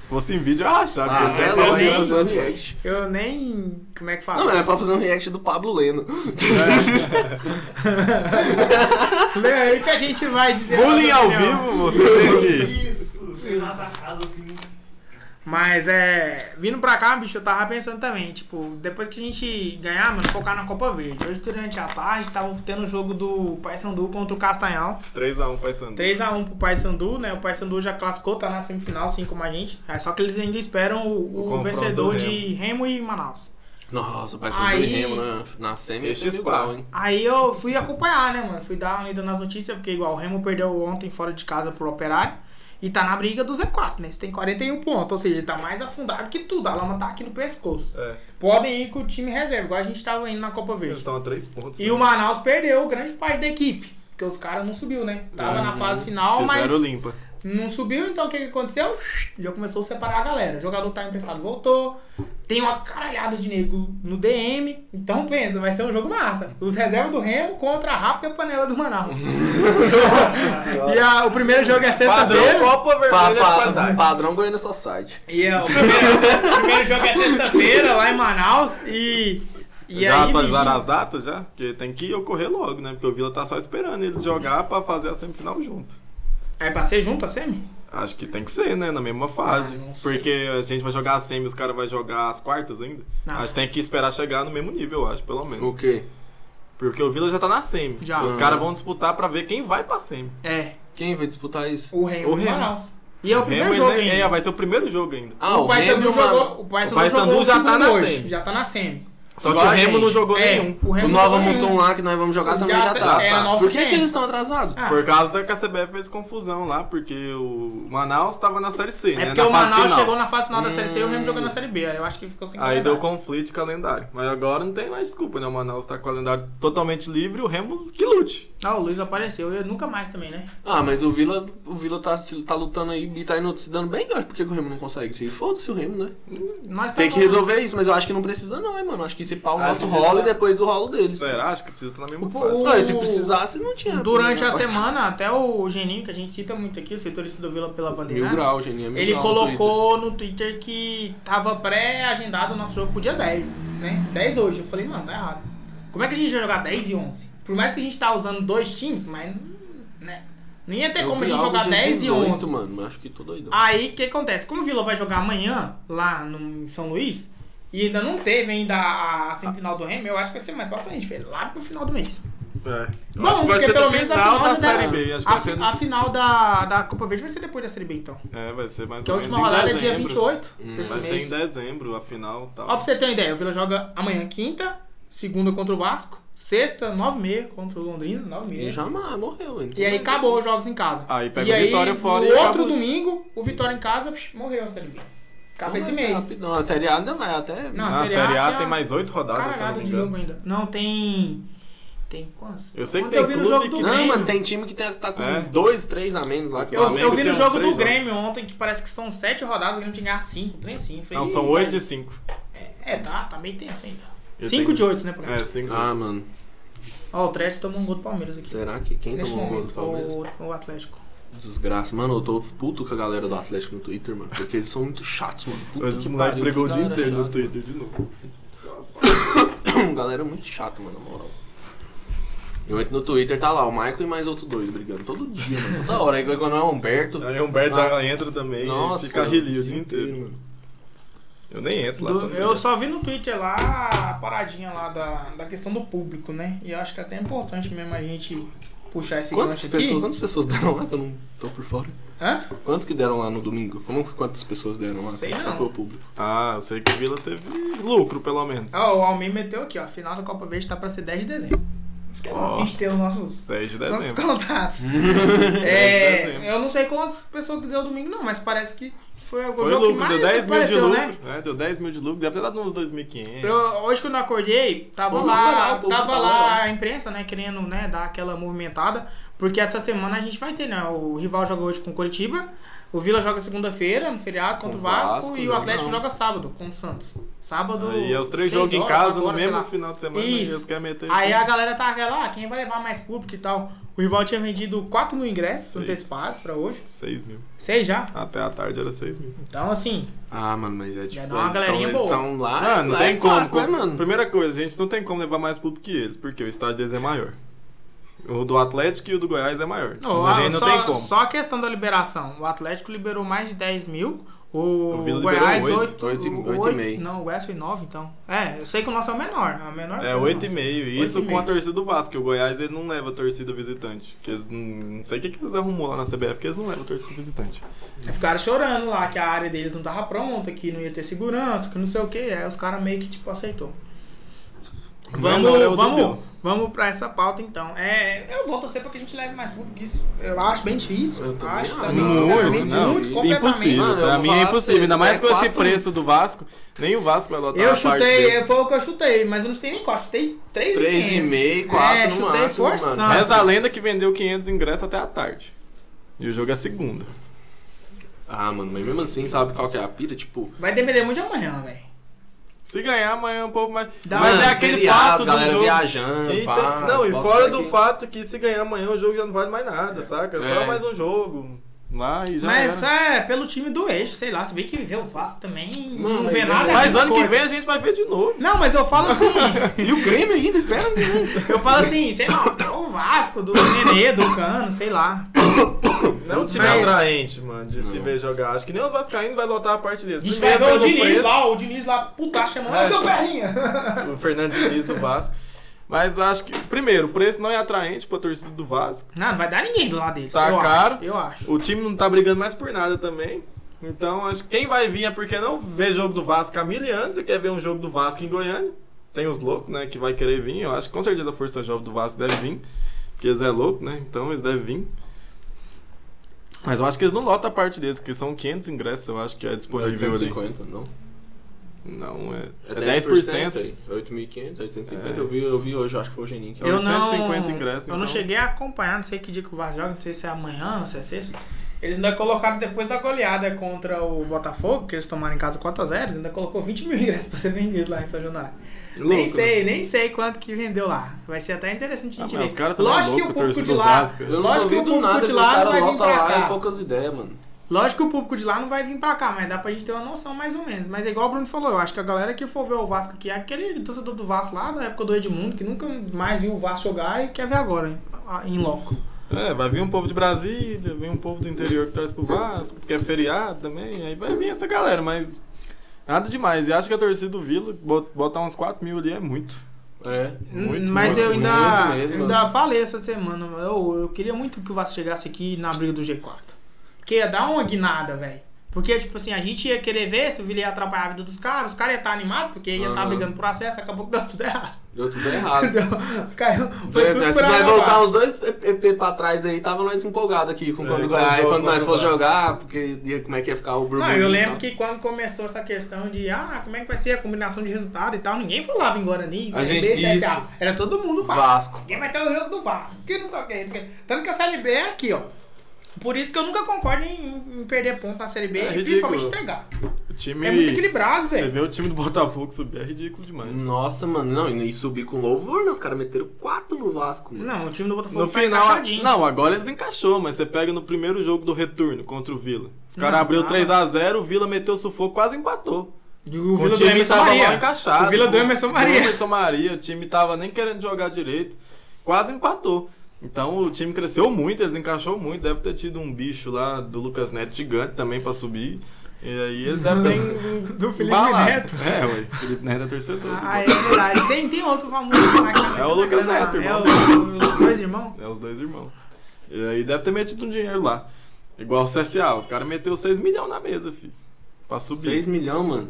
Se fosse em vídeo, eu ia achar. Ah, é é nem- tem que fazer um react. Eu nem. Como é que fala? Não, é pra fazer um react do Pablo Leno. <laughs> Lê aí que a gente vai dizer. a Bullying ao vivo, você tem que. Sei lá da casa assim. Mas é. Vindo pra cá, bicho, eu tava pensando também, tipo, depois que a gente ganhar, mano, focar na Copa Verde. Hoje durante a tarde tava tendo o jogo do Paysandu contra o Castanhal. 3x1 Paysandu. 3x1 pro Paysandu, né? O Paysandu já classificou, tá na semifinal, assim como a gente. É só que eles ainda esperam o, O o vencedor do de Remo e Manaus. Nossa, vai ser Aí- do Remo na, na semi. Esse vai ser spa. igual, hein? Aí eu fui acompanhar, né, mano? Fui dar uma lida nas notícias, porque igual o Remo perdeu ontem fora de casa pro Operário. E tá na briga do Z4, né? Você tem 41 pontos, ou seja, ele tá mais afundado que tudo. A lama tá aqui no pescoço. É, Podem ir com o time reserva, igual a gente tava indo na Copa eles Verde. estão a 3 pontos. E né? o Manaus perdeu grande parte da equipe. Porque os caras não subiu, né? Tava na fase final, mas Fizeram limpa. Não subiu, então o que, que aconteceu? Já começou a separar a galera. O jogador que tá emprestado voltou. tem uma caralhada de nego no DM. Então pensa, vai ser um jogo massa. Os reservas do Remo contra a rápida panela do Manaus. <laughs> e a- o primeiro jogo é Padrão sexta-feira. Copa Pa- Vermelha pa- qualidade. padrão Goiânia Society. E é, o, primeiro, o primeiro jogo é sexta-feira lá em Manaus. E. E já aí, atualizaram bicho, as datas já? Porque tem que ocorrer logo, né? Porque o Vila tá só esperando eles jogar pra fazer a semifinal junto. É pra ser junto a semi? Acho que tem que ser, né? Na mesma fase. Ah, não sei. Porque a gente vai jogar a semi e os caras vão jogar as quartas ainda. Não. Acho que tem que esperar chegar no mesmo nível, eu acho, pelo menos. O quê? Porque o Vila já tá na semi. Já. Os Ah. caras vão disputar pra ver quem vai pra semi. É, Quem vai disputar isso? o Remo O Remo. E é o primeiro Remo, jogo ainda. É, vai ser o primeiro jogo ainda. Ah, o o Manaus. jogou. O O Paysandu jogou já o tá na hoje, semi. Já tá na semi. Só Igual que o Remo não jogou É, nenhum. o Remo O Nova Mutum lá que nós vamos jogar também Já já tá- tá. é, tá. Por que, que eles estão atrasados? Ah, Por causa da que a CBF fez confusão lá, porque o Manaus tava na Série C, né? É porque na o Manaus final. chegou na fase final da Série C e o Remo Hum. jogou na Série B. Aí eu acho que ficou sem Aí deu conflito de calendário. Mas agora não tem mais desculpa, né? O Manaus tá com o calendário totalmente livre e o Remo que lute. Ah, o Luiz apareceu. Eu nunca mais também, né? Ah, mas o Vila, o Vila tá, tá lutando aí e tá indo, se dando bem, eu acho. Por que o Remo não consegue? Se Foda-se o Remo, né? Nós Tem tava- que resolver isso, mas eu acho que não precisa não, hein, mano. Acho que pau o nosso rolo e depois o rolo deles. Será? Acho que precisa estar na mesma O- fase. o- Ah, e se precisasse, não tinha. Durante a semana, até o Geninho, que a gente cita muito aqui, o setorista do Vila pela Mil Bandeirantes, grau, Geninho. mil ele grau no colocou no Twitter que tava pré-agendado o nosso jogo pro dia 10, né? 10 hoje. Eu falei, mano, tá errado. Como é que a gente vai jogar 10 e 11? Por mais que a gente tá usando dois times, mas, né? Não ia ter Eu como a gente jogar de 10 e 18, 11. mano, mas acho que tô doido. Aí, o que acontece? Como o Vila vai jogar amanhã, lá no em São Luís, e ainda não teve ainda a, a semifinal do Remo, eu acho que vai ser mais pra frente, velho. Lá pro final do mês. É. Bom, porque ser pelo no menos a final da já Série B. Acho que A, vai ser... a final da, da Copa Verde vai ser depois da Série B, então. É, vai ser mais Que a ou menos última em rodada é dia dezembro. 28 Hum, desse Vai ser mês. em dezembro, a final tá. Ó, pra você ter uma ideia, o Vila joga amanhã quinta, segunda contra o Vasco, sexta, 9h30 contra o Londrina, 9h30. E já morreu, hein? E aí acabou os jogos em casa. Aí pega e o aí, Vitória fora no e outro acaba o- domingo, o Vitória em casa, psh, morreu a Série B. Acaba esse mês. Não, a Série A ainda vai até... Não, a Na Série Série A tem a- mais oito rodadas, de jogo ainda. Não, tem... Tem quantos? Eu sei que Ontem tem eu vi no clube jogo do que- Não, Grêmio. mano, tem time que tem, tá com É. dois, três a menos lá. Que Eu, Flamengo eu vi no jogo do três Grêmio ontem, que parece que são sete rodadas, o Grêmio tinha que ganhar cinco. Eu falei, Não, "Ih, são oito e cinco. É, tá, tá meio tenso ainda. Eu 5 tenho- de 8, né, pra É, cinco. Ah, mano. Ó, o Trash tomou um gol do Palmeiras aqui. Será que quem Neste tomou o gol do Palmeiras? o, o Atlético. Desgraça. Mano, eu tô puto com a galera do Atlético no Twitter, mano. Porque eles são muito chatos, mano. Puta Hoje que os moleques pariu, pregou o dia inteiro no. Twitter de novo. <coughs> galera muito chata, mano, na moral. Eu entro no Twitter, tá lá, o Michael e mais outro doido brigando. Todo dia, mano. Toda hora. Aí quando é o Humberto. Aí o Humberto já entra também Nossa, fica rilho o dia inteiro. inteiro, mano. Eu nem entro lá. Do- também. eu só vi no Twitter lá a paradinha lá da, da questão do público, né? E eu acho que é até importante mesmo a gente puxar esse Quantas gancho pessoas, aqui. quantas pessoas deram lá que eu não tô por fora? Hã? Quantos que deram lá no domingo? Como que quantas pessoas deram lá? Sei não. foi o público? Ah, eu sei que Vila teve lucro, pelo menos. Ó, o Almir meteu aqui, ó. A final da Copa Verde tá pra ser 10 de dezembro. Isso que é nosso, a gente tem os nossos, 10 de nossos dezembro. contatos. <laughs> 10 de é, dezembro. eu não sei quantas pessoas que deu domingo, não, mas parece que foi o Foi jogo que lucro, mais deu 10 mil de lucro. né? É, deu 10 mil de lucro, deve ter dado uns 2.500. Eu, hoje quando eu acordei, tava Pô, lá, pô, tava tá lá a imprensa, né, querendo, né, dar aquela movimentada, porque essa semana a gente vai ter, né, o rival joga hoje com o Curitiba, o Vila joga segunda-feira, no feriado, contra o Com o Vasco, Vasco, e o Atlético não. joga sábado, com o Santos. Sábado, Aí é os três jogos em casa no horas, sei mesmo lá. final de semana Isso. eles querem meter. Aí tudo. a galera tava aquela, ah, quem vai levar mais público e tal. O rival tinha vendido 4 mil ingressos Seis. antecipados pra hoje. 6 mil. Seis já. Até a tarde era 6 mil. Então, assim, Ah, mano, mas é difícil. dá uma galerinha eles boa. estão lá. Ah, não lá tem é como. fácil, né, com- mano? Primeira coisa, a gente não tem como levar mais público que eles, porque o estádio deles é maior. O do Atlético e o do Goiás é maior. Ó, a gente não só, tem como. Só a questão da liberação. O Atlético liberou mais de 10 mil. O, O Goiás, liberou 8, oito, oito e- oito e meio. Não, o Goiás foi 9, então. É, eu sei que o nosso é o menor. É o menor É que o 8,5. nosso. E isso com a torcida do Vasco, que o Goiás ele não leva torcida visitante. Que eles não, sei o que, que eles arrumou lá na CBF, que eles não levam torcida visitante. Aí Ficaram chorando lá que a área deles não tava pronta, que não ia ter segurança, que não sei o que. Aí os caras meio que tipo aceitou. Vamos, é vamos. Vamos pra essa pauta então. É, eu vou torcer pra que a gente leve mais público isso. Eu acho bem difícil. Eu acho acho. também, Muito, não, muito, impossível. Mano, pra mim é impossível. Ainda mais é com esse quatro- preço do Vasco, nem o Vasco vai lotar Eu chutei, foi o que eu chutei, mas eu não chutei nem quatro, chutei 3 3,5, 4 é, no chutei máximo, mano. forçando. Reza a lenda que vendeu 500 ingressos até a tarde. E o jogo é segunda. Ah, mano, mas mesmo assim, sabe qual que é a pira? Tipo, Vai depender muito de amanhã, velho. Se ganhar amanhã é um pouco mais. Dá Mas é aquele feriado, fato do galera jogo. viajando, E pá, tem- não, e fora do que- fato que se ganhar amanhã o jogo já não vale mais nada, saca? É só É. mais um jogo. Lá e já Mas era. é pelo time do eixo, sei lá. Se bem que vê o Vasco também, Mano, não vê mas- nada. é Mas ano que coisa. vem a gente vai ver de novo. Não, mas eu falo assim. <laughs> E o Grêmio ainda, espera um eu falo assim, sei lá, o Vasco, do Nenê, do Cano, sei lá. Não é um time Mas- atraente, mano, de se ver jogar. Acho que nem os Vascaínos vai lotar a parte deles. A gente Primeiro vai ver o Diniz preço, lá, o Diniz lá, puta, chamando, É. seu perrinha. O Fernando Diniz do Vasco. Mas acho que, primeiro, o preço não é atraente pra torcida do Vasco. Não, não vai dar ninguém do lado deles. Tá eu caro. Acho, eu acho. O time não tá brigando mais por nada também. Então, acho que quem vai vir é porque não vê jogo do Vasco há mil anos e quer ver um jogo do Vasco em Goiânia. Tem os loucos, né, que vai querer vir. Eu acho que com certeza a Força Jovem do Vasco deve vir. Porque eles é louco, né? Então eles devem vir. Mas eu acho que eles não lotam a parte deles, porque são 500 ingressos, eu acho que é disponível ali. 850, não. Não, é, É é 10%. 10%. aí. 8.500, 850. É. Eu, vi, eu vi hoje, acho que foi o Geninho. que Eu- Eu não, 850 ingressos, eu não então. cheguei a acompanhar, não sei que dia que o Vasco joga, não sei se é amanhã, não sei se é sexta. Eles ainda colocaram depois da goleada contra o Botafogo, que eles tomaram em casa 4x0, eles ainda colocou 20 mil ingressos pra ser vendido lá em São Januário. Louco, nem né? sei, nem sei quanto que vendeu lá. Vai ser até interessante a Ah, gente mas ver. Lógico que o público de do lá. Não Lógico que o público nada de lá os não caras lotam lá e poucas ideias, mano. Lógico que o público de lá não vai vir pra cá, mas dá pra gente ter uma noção mais ou menos. Mas é igual o Bruno falou, eu acho que a galera que for ver o Vasco aqui é aquele torcedor do Vasco lá da época do Edmundo, que nunca mais viu o Vasco jogar e quer ver agora, em, em loco. É, vai vir um povo de Brasília, vem um povo do interior que torce pro Vasco, porque é feriado também, aí vai vir essa galera, mas nada demais. E acho que a torcida do Vila, bot- botar uns 4 mil ali é muito. É. Muito, Mas muito, eu ainda, muito mesmo, ainda falei essa semana, eu, eu queria muito que o Vasco chegasse aqui na briga do G4. Porque ia dar uma guinada, velho. Porque, tipo assim, a gente ia querer ver se o Vila ia atrapalhar a vida dos caras, os caras iam estar animados, porque ia estar Aham. brigando por acesso, acabou que deu tudo errado. Deu tudo errado. <laughs> Deu- Caiu, foi tudo Se água voltar uns dois EP pra trás aí, tava nós empolgados aqui com É, quando jogo quando nós fosse jogar, porque ia, como é que ia ficar o Não, burburinho. eu lembro que quando começou essa questão de, ah, como é que vai ser a combinação de resultado e tal, ninguém falava em Guarani, A gente- CSA. isso. Era todo mundo Vasco. Vasco. Ninguém vai ter o jogo do Vasco. Que não sei o que, não sei o que. Tanto que a Série B é aqui, ó. Por isso que eu nunca concordo em, em perder ponto na Série B É e ridículo. principalmente entregar. O time. É muito equilibrado, Você velho. vê o time do Botafogo subir é ridículo demais. Nossa, mano, não, e subir com louvor, né? Os caras meteram quatro no Vasco, mano. Não, o time do Botafogo No tá final, encaixadinho. não, agora eles encaixou, mas você pega no primeiro jogo do retorno contra o Vila. Os caras abriu não. 3x0, o Vila meteu sufoco, quase empatou. E o o Vila do time Emerson tava Maria. mal encaixado. O Vila do Emerson Do Maria. Emerson Maria, o time tava nem querendo jogar direito, quase empatou. Então o time cresceu muito, eles encaixou muito. Deve ter tido um bicho lá do Lucas Neto gigante também pra subir. E aí eles devem ter. <laughs> Do Felipe embalado. Neto. É, ué. Felipe Neto é torcedor. Ah, é verdade. Tem, tem outro famoso lá que É o Lucas Neto, É irmão. o- os dois irmãos. É os dois irmãos. E aí deve ter metido um dinheiro lá. Igual o CSA, os caras meteu 6 milhões na mesa, filho. Pra subir. 6 milhões, mano.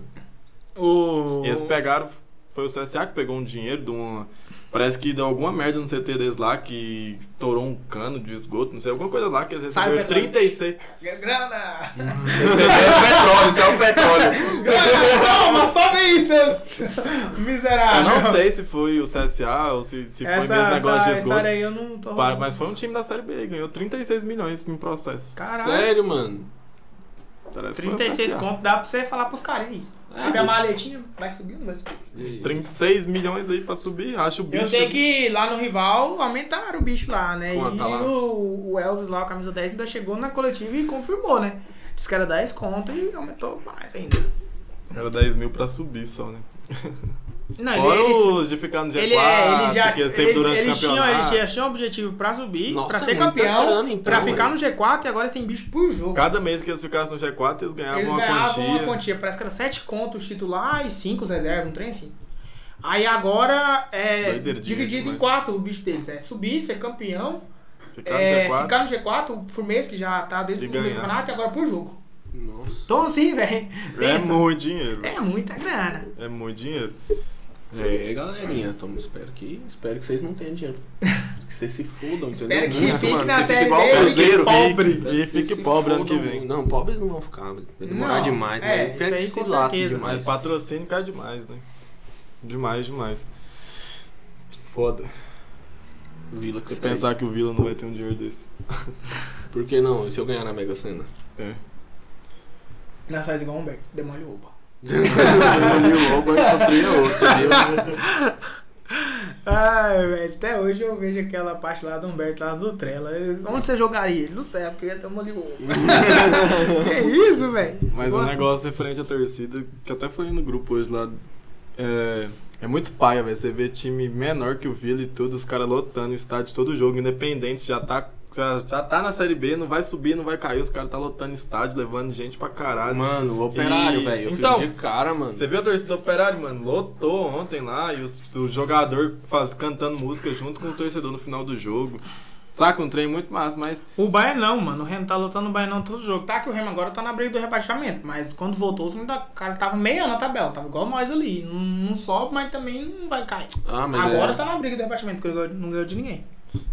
O... E eles pegaram, foi o CSA que pegou um dinheiro de uma. Parece que deu alguma merda no CT deles lá, que estourou um cano de esgoto, não sei, alguma coisa lá, que eles receberam petróleo. 36. Grana! petróleo, isso é o petróleo. Grana! Calma, sobe aí, seus <laughs> Eu miseráveis! não sei se foi o CSA ou se, se foi essa, mesmo negócio de esgoto. aí eu não tô... Mas foi um time da Série B, ganhou 36 milhões em processo. Caralho. Sério, mano. Parece que foi o 36 CSA. conto dá pra você falar pros caras isso. É, Pega a eu- maletinha, vai subir, não vai subir. E aí? 36 milhões aí pra subir, acho o bicho. Eu sei que lá no rival aumentaram o bicho lá, né? Quanto e tá lá? o, o Elvis lá, o camisa 10, ainda chegou na coletiva e confirmou, né? Disse que era 10 conto e aumentou mais ainda. Era 10 mil pra subir só, né? <laughs> Não, Fora ele, os de ficar no G4, ele, é, ele já que eles têm eles, durante eles o tinham, campeonato. eles já tinham objetivo pra subir, Nossa, pra ser muita campeão, grana, então, pra ficar no G4 e agora eles têm bicho por jogo. Cada mês que eles ficassem no G4, eles ganhavam Eles uma ganhavam quantia. uma quantia, parece que era 7 contos titular e 5 reservas, um trem assim. Aí agora é dividido em quatro o bicho deles. É subir, ser campeão, Ficar é, no G4. ficar no G4 por mês, que já tá desde o campeonato, e agora por jogo. Nossa. Então assim, velho. É muito dinheiro. É muita grana. É muito dinheiro. É, galerinha, então espero que, espero que vocês não tenham dinheiro. <laughs> Que vocês se fudam, entendeu? Espero que Muito, fique mano. na Você fica Série igual e fique Cruzeiro. pobre. Espero E fique se pobre ano que vem. Não, pobres não vão ficar, velho. Vai demorar Não, demais, é, né? isso aí se lasque certeza. demais. Patrocínio cai demais, né? Demais, demais. Foda. Vila que Você pensar que o Vila não vai ter um dinheiro desse. Por que não? E se eu ganhar na Mega Sena? É. Nós faz igual o Humberto, demole o oba. Demoliu logo e construía outro, você viu? Ai, velho, até hoje eu vejo aquela parte lá do Humberto lá do Trela. Onde você jogaria? Ele não sei, porque eu ia ali o <laughs> Que isso, velho? Mas o Gosto. negócio referente à torcida, que até foi no grupo hoje lá, é, é muito paia, velho. Você vê time menor que o Vila e tudo, os caras lotando o estádio todo jogo, independente, já tá, já, já tá na Série B, não vai subir, não vai cair, os caras tá lotando estádio, levando gente pra caralho. Mano, o operário, E- velho. Eu então, fiz de cara, mano. Você viu a torcida do Operário, mano? Lotou ontem lá e os, o jogador faz, cantando música junto com os torcedores no final do jogo. Saca? Um trem muito massa, mas O Bayern não, mano. O Remo tá lutando o Bayern não todo jogo. Tá que o Remo agora tá na briga do rebaixamento. Mas quando voltou, o cara tava meio na tabela. Tava igual nós ali. Não, não sobe, mas também não vai cair. Ah, mas agora é... tá na briga do rebaixamento, porque não ganhou de ninguém.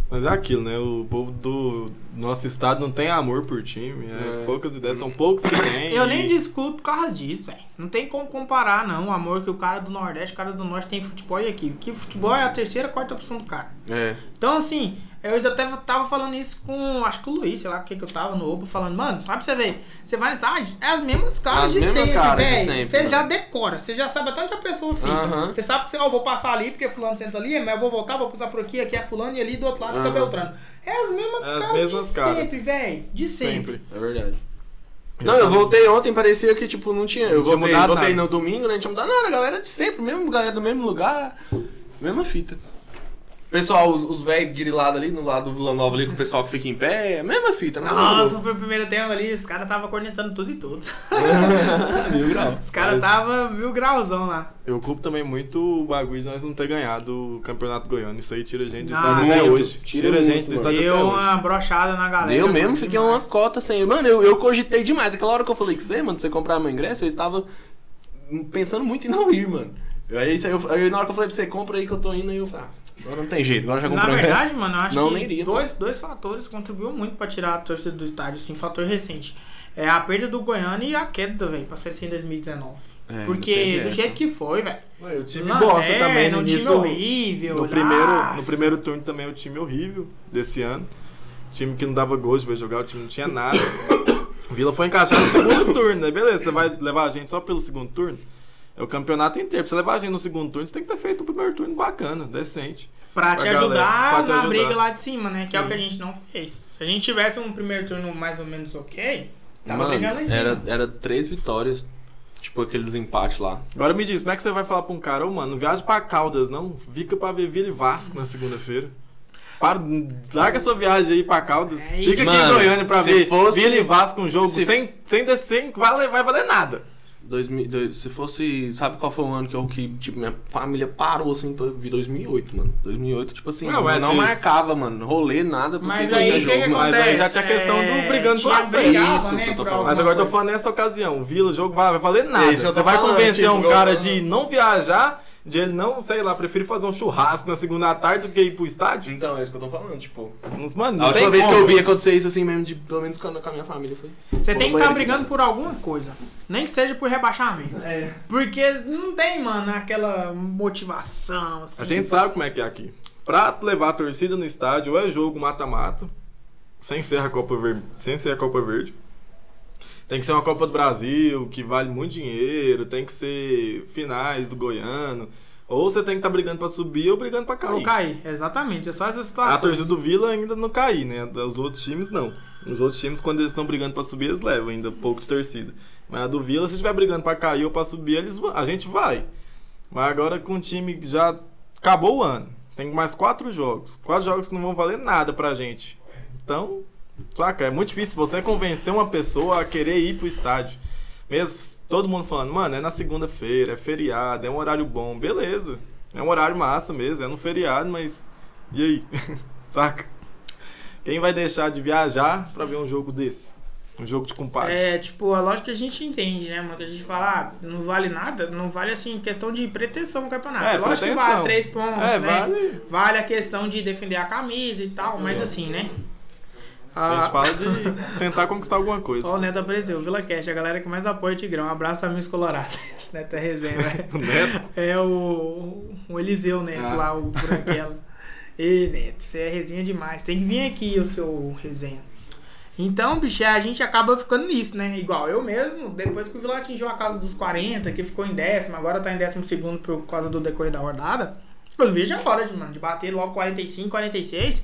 Mas é aquilo, né? O povo do nosso estado não tem amor por time. É, É. Poucas ideias, são poucos que <coughs> tem. Eu e- nem discuto por causa disso, velho. Não tem como comparar, não, o amor que o cara do Nordeste, o cara do Norte tem em futebol e aqui. Que futebol é a terceira, quarta opção do cara. É. Então, assim, eu ainda até tava falando isso com, acho que o Luiz, sei lá, porque que eu tava no Oba, falando, mano, sabe pra você ver, você vai no estádio, é as mesmas caras As de mesmas sempre, caras de velho. sempre, Você mano. já decora, você já sabe até onde a pessoa fica. Você sabe que você, ó, eu vou passar ali, porque fulano senta ali, mas eu vou voltar, vou passar por aqui, aqui é fulano, e ali do outro lado fica. Beltrano. É as mesmas É as caras mesmas de caras. sempre, velho. De sempre. Sempre. É verdade. Não, eu voltei ontem, parecia que, tipo, não tinha. Eu voltei, voltei nada. no domingo, né? Não tinha mudado nada, a galera de sempre, mesmo, galera do mesmo lugar, mesma fita. Pessoal, os, os velhos grilados ali, no lado do Vila Nova ali, com o pessoal que fica em pé, mesma fita, né? Nossa, foi o primeiro tempo ali, os caras tava cornetando tudo e todos. <laughs> Mil grau. Os caras tava mil grauzão lá. Eu culpo também muito o bagulho de nós não ter ganhado o Campeonato Goiano. Isso aí tira a gente do estádio até muito. hoje. Tira Tira, a muito, gente do estádio Deu até hoje. uma brochada na galera. Eu mesmo fiquei demais. uma cota sem. Mano, eu, eu cogitei demais. Aquela hora que eu falei que você, mano, você comprar meu ingresso, eu estava pensando muito em não ir, mano. Aí, eu, aí na hora que eu falei pra você, compra aí que eu tô indo, aí eu falei, ah, agora não tem jeito, agora já Na o ingresso. verdade, mano, eu acho Senão que iria, dois, dois fatores contribuíram muito pra tirar a torcida do estádio, assim, fator recente. É a perda do Goiânia e a queda, velho, pra ser assim em 2019. É, Porque do jeito que foi, velho. O time bosta é, também no um início time do- horrível. No primeiro, no primeiro turno também o time horrível desse ano. Time que não dava gosto pra jogar, o time não tinha nada. O <coughs> Vila foi encaixado no segundo turno, né? Beleza, você vai levar a gente só pelo segundo turno? É o campeonato inteiro. Pra você levar a gente no segundo turno, você tem que ter feito o primeiro turno bacana, decente. Pra te pra galera, ajudar pra te na ajudar. briga lá de cima, né? Que é o Sim. que a gente não fez. Se a gente tivesse um primeiro turno mais ou menos ok, tava Mano, brigando lá em cima. era, era três vitórias. Tipo aqueles empates lá. Agora me diz, como é que você vai falar pra um cara, ô mano, não viaja pra Caldas, não? Fica pra ver Vila e Vasco na segunda-feira. Para, larga sua viagem aí pra Caldas. É Fica aqui Mano, em Goiânia pra se ver fosse- Vila e Vasco um jogo se- sem, sem descer, sem vai, vai valer nada. 2000, dois- se fosse. Sabe qual foi o ano que eu que, tipo, minha família parou assim pra vir 2008, mano? 2008, tipo assim, Não, não, mas não se- marcava, mano. Rolê, nada, porque Mas não aí, tinha o que que jogo. Mas aí já tinha questão do É, brigando por tinha acesso. brigava, Isso né, que eu tô falando. Mas agora eu tô falando nessa ocasião, Vila, o jogo vai, vai valer nada. É tô Você vai falando, convencer tipo, um cara de não viajar, de ele não, sei lá, prefere fazer um churrasco na segunda tarde do que ir pro estádio? Então, é isso que eu tô falando, tipo. Mano, A não última vez que como. eu vi acontecer isso assim mesmo, de, pelo menos com a, com a minha família, foi. Você tem que estar aqui, brigando por alguma coisa. Nem que seja por rebaixamento. É. Porque não tem, mano, aquela motivação, assim. A gente sabe como é que é aqui. Pra levar a torcida no estádio, ou é jogo mata-mata, sem ser a Copa Verde, sem ser a Copa Verde. Tem que ser uma Copa do Brasil, que vale muito dinheiro, tem que ser finais do Goiano. Ou você tem que estar brigando pra subir ou brigando pra cair. Ou cair, exatamente. É só essa situação. A torcida do Vila ainda não cair, né? Os outros times não. Os outros times, quando eles estão brigando pra subir, eles levam ainda pouco de torcida. Mas a do Vila, se estiver brigando pra cair ou pra subir, eles a gente vai. Mas agora com o time que já acabou o ano, tem mais quatro jogos. Quatro jogos que não vão valer nada pra gente. Então, saca? É muito difícil você convencer uma pessoa a querer ir pro estádio. Mesmo todo mundo falando, mano, é na segunda-feira, é feriado, é um horário bom. Beleza. É um horário massa mesmo, é no feriado, mas. E aí? <laughs> Saca? Quem vai deixar de viajar pra ver um jogo desse? Um jogo de compadre. É, tipo, a lógica que a gente entende, né, mano? Que a gente fala, ah, não vale nada, não vale, assim, questão de pretensão no campeonato. É, lógico que pretensão. vale três pontos, É, né? vale. Vale a questão de defender a camisa e tal, mas assim, né? A Ah, gente fala de tentar conquistar alguma coisa. Ó, o Neto apareceu, Vila Cash, a galera que mais apoia o Tigrão. Um abraço, amigos colorados. <laughs> Esse Neto é resenha. <laughs> O Neto. É o, o Eliseu Neto Ah. lá, o branquela. <laughs> Ei, Neto, você é resenha demais. Tem que vir aqui o seu resenha. Então, bicho, a gente acaba ficando nisso, né? Igual eu mesmo, depois que o Vila atingiu a casa dos 40, que ficou em décimo, agora tá em décimo segundo por causa do decorrer da rodada, eu vejo a hora de, mano, de bater logo 45, 46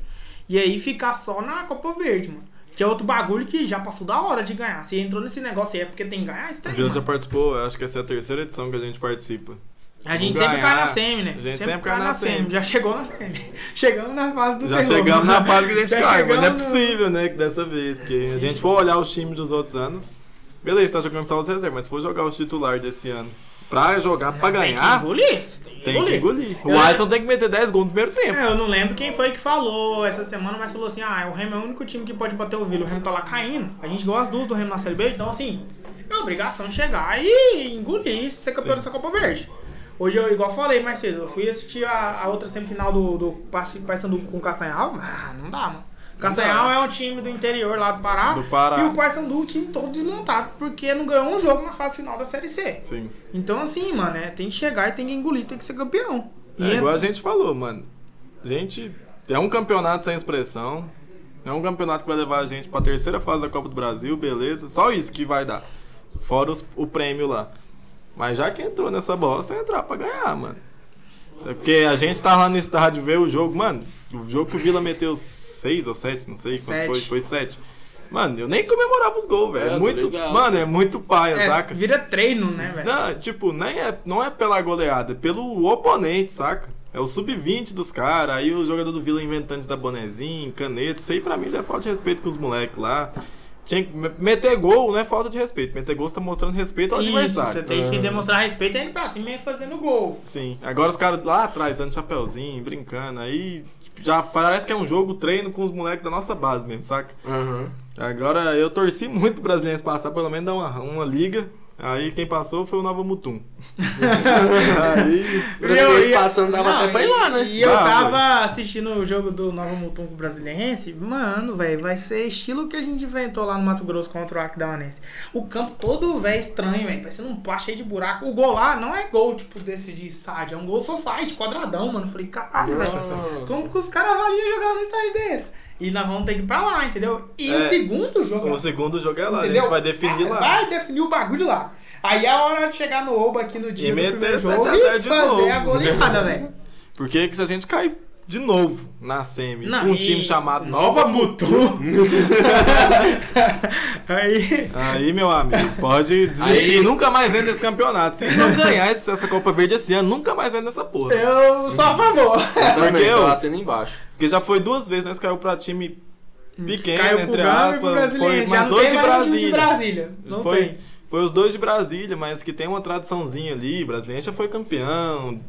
e aí ficar só na Copa Verde, mano. Que é outro bagulho que já passou da hora de ganhar. Se entrou nesse negócio aí é porque tem que ganhar, isso O tem, Vila já participou, acho que essa é a terceira edição que a gente participa. A gente Vamos sempre cai na ganhar. semi, né? A gente sempre cai na semi. Já chegou na semi. <laughs> Chegamos na fase do Já terror. chegamos na fase que a gente Já cai, mas não é possível, né, que dessa vez. Porque a gente for olhar os times dos outros anos, beleza, tá jogando só os reservas, mas se for jogar os titulares desse ano pra jogar pra Tem que ganhar, engolir isso, tem que engolir. O Alisson tem que meter 10 gols no primeiro tempo. É, eu não lembro quem foi que falou essa semana, mas falou assim: ah, o Remo é o único time que pode bater o Vila. O Remo tá lá caindo. A gente gosta duas do Remo na Série B, então assim, é obrigação chegar e engolir, ser campeão Sim. dessa Copa Verde. Hoje, eu, igual falei mais cedo, eu fui assistir a, a outra semifinal do, do Paysandu com o Castanhal. Ah, não dá, mano. Castanhal é um time do interior lá do Pará. Do Pará. E o Paysandu, o time todo desmontado, porque não ganhou um jogo na fase final da Série C. Sim. Então, assim, mano, é, tem que chegar e tem que engolir, tem que ser campeão. E É igual a gente falou, mano. Gente, é um campeonato sem expressão. É um campeonato que vai levar a gente pra terceira fase da Copa do Brasil, beleza. Só isso que vai dar. Fora os- o prêmio lá. Mas já que entrou nessa bosta, é entrar pra ganhar, mano. É Porque a gente tá lá no estádio ver o jogo, mano. O jogo que o Vila meteu seis ou sete, não sei quantos foi, foi sete. Mano, eu nem comemorava os gols, velho. É, É, tô muito, mano, é muito paia, É, saca? vira treino, né, velho? Não, tipo, nem é, não é pela goleada, é pelo oponente, saca? É o sub-20 dos caras, aí o jogador do Vila inventando de dar bonezinho, caneta, isso aí pra mim já é falta de respeito com os moleques lá. Tinha que me- meter gol não é falta de respeito, meter gol você tá mostrando respeito ao Isso, adversário. você tem que demonstrar respeito e ir pra cima e fazendo gol. Sim, agora os caras lá atrás dando chapéuzinho, brincando, aí já parece que é um jogo treino com os moleques da nossa base mesmo, saca? Aham. Agora eu torci muito o brasileiro passar, pelo menos dar uma, uma liga. Aí quem passou foi o Nova Mutum. aí. O brasileiro passando dava Não, até pra ir lá, né? E eu Dava. tava assistindo o jogo do Nova Mutum com o Brasiliense. Mano, velho, vai ser estilo que a gente inventou lá no Mato Grosso contra o Aquidauanense. O campo todo, velho, estranho, velho. Parecendo um pá cheio de buraco. O gol lá não é gol, tipo, desse de estádio. É um gol society, quadradão, mano. Falei, caralho, velho. Como que os caras avaliam jogar num estádio desse? E nós vamos ter que ir pra lá, entendeu? E o É. segundo jogo. O segundo jogo é lá, a Entendeu? gente vai definir lá. Vai definir o bagulho lá. Aí é a hora de chegar no Oba aqui no dia E do meter primeiro jogo a e fazer novo. a goleada, <laughs> velho. Porque que se a gente cair de novo na semi, Não, um e- time chamado Nova Nova Mutum. <laughs> Aí. Aí, meu amigo, pode desistir. Aí- Nunca mais entra nesse campeonato. Se não ganhar essa Copa Verde esse ano, nunca mais entra nessa porra. Eu sou a favor. Também, Porque eu- sendo embaixo. Porque já foi duas vezes, né? que Caiu pra time pequeno, Caiu entre aspas. Foi Já mais não dois tem de mais time Brasília. de Brasília. Não foi, tem. foi os dois de Brasília, mas que tem uma tradiçãozinha ali. Brasiliense já foi campeão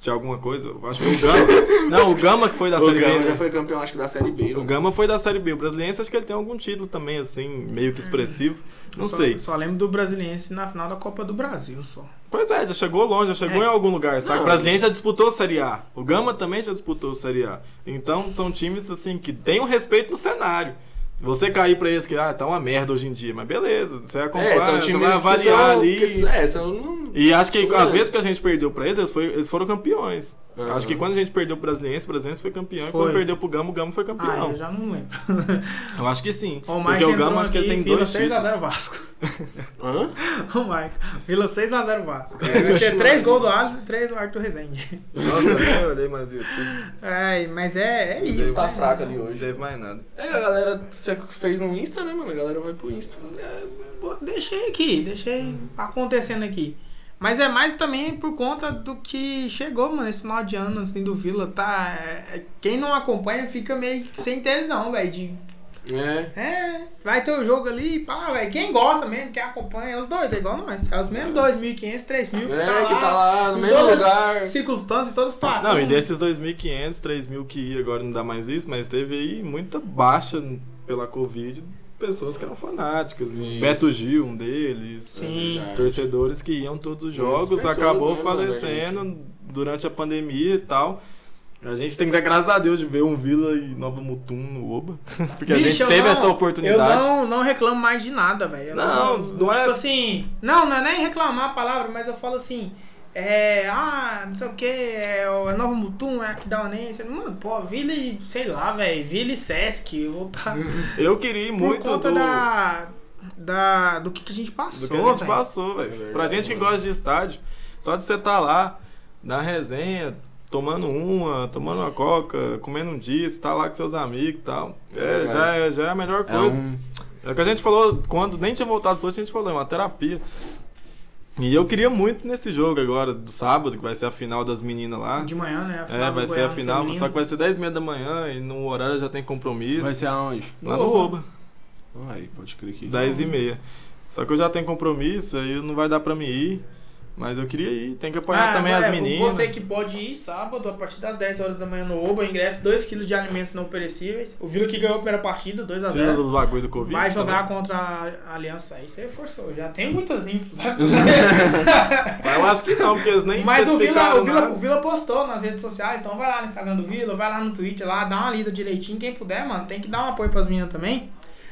de alguma coisa. Eu Acho que o Gama. <laughs> não, o Gama que foi da O Série B. Gama né? já foi campeão, acho que da Série B. O né? Gama foi da Série B. O Brasiliense acho que ele tem algum título também, assim, meio que expressivo. Não só, sei. Só lembro do Brasiliense na final da Copa do Brasil, só. Pois é, já chegou longe, já chegou É. em algum lugar. Sabe? Não. O Brasiliense já disputou a Série A. O Gama também já disputou a Série A. Então são times assim que têm um respeito no cenário. Você cair pra eles que ah, tá uma merda hoje em dia, mas beleza, você acompanha, É, são você vai que avaliar são- ali. que- é, são... não- E acho que às vezes que a gente perdeu pra eles, eles, foi- eles foram campeões. Aham. Acho que quando a gente perdeu pro Brasiliense, o Brasiliense foi campeão. E Foi. quando perdeu pro Gama, o Gama foi Ah, campeão. eu já não lembro. <laughs> Eu acho que sim. O porque o Gama acho que ele tem Vila dois títulos. 6x0 Vasco. <laughs> Hã? O Mike. Vila 6x0 Vasco. Vai ser 3 gols do Alisson e 3 do Arthur Rezende. Nossa, eu nem olhei mais o YouTube. <laughs> É, mas é, é isso. Tá né, fraco ali Não hoje. teve mais nada. É, a galera, você fez no Insta, né, mano? A galera vai pro Insta. É, Deixei aqui, deixei acontecendo aqui. Mas é mais também por conta do que chegou, mano, esse final de ano, assim, do Vila, tá? É, é, quem não acompanha fica meio que sem tesão, velho. De, É. é, vai ter o jogo ali, pá, velho. Quem gosta mesmo, quem acompanha, é os dois, é igual nós. É os mesmos 2.500, 3.000 que, É, tá lá, que tá lá no em mesmo todas lugar. as circunstâncias, toda situação. Não, e desses 2.500, 3.000 que ia, agora não dá mais isso, mas teve aí muita baixa pela Covid, pessoas que eram fanáticas. Isso. Beto Gil, um deles. É. Torcedores que iam todos os jogos, pessoas, acabou né, falecendo durante a pandemia e tal. A gente tem que dar graças a Deus de ver um Vila e Nova Mutum no Oba. <laughs> Porque a Bicho, gente eu teve não- essa oportunidade. Eu não, não reclamo mais de nada, velho. Eu Não, não tipo é- assim. Não, não é nem reclamar a palavra, mas eu falo assim. É, ah, não sei o que, é o Novo Mutum, é Aquidauanense. Mano, pô, Vila e, sei lá, velho, Vila e Sesc, eu vou tá Eu queria ir por muito conta do, da, da, do que, que a gente passou, do que a gente velho. passou, velho. verdade, Pra gente que gosta de estádio, só de você estar lá, na resenha, tomando uma, tomando uma coca, comendo um dia, você tá lá com seus amigos e tal. É, verdade. já, é, já é a melhor É coisa. um... É o que a gente falou quando nem tinha voltado pro a gente falou, é uma terapia. E eu queria muito nesse jogo agora, do sábado, que vai ser a final das meninas lá. De manhã, né? É, vai ser a final, feminino. só que vai ser 10 e meia da manhã e no horário já tem compromisso. Vai ser aonde? lá No no Oba. Oba, Aí, pode crer que. 10 e meia. Só que eu já tenho compromisso, aí não vai dar pra mim ir. Mas eu queria ir, tem que apoiar Ah, também é, as meninas. Você que pode ir sábado, a partir das 10 horas da manhã no Oba, ingresso 2 kg de alimentos não perecíveis. O Vila que ganhou a primeira partida, 2 a Precisa 0 do bagulho do Covid. Vai jogar também. contra a Aliança. Aí você forçou. Já tem muitas infos. <laughs> Mas eu acho que não, porque eles nem Mas o Vila, o, Vila, o Vila postou nas redes sociais, então vai lá no Instagram do Vila, vai lá no Twitter, lá, dá uma lida direitinho. Quem puder, mano, tem que dar um apoio pras meninas também.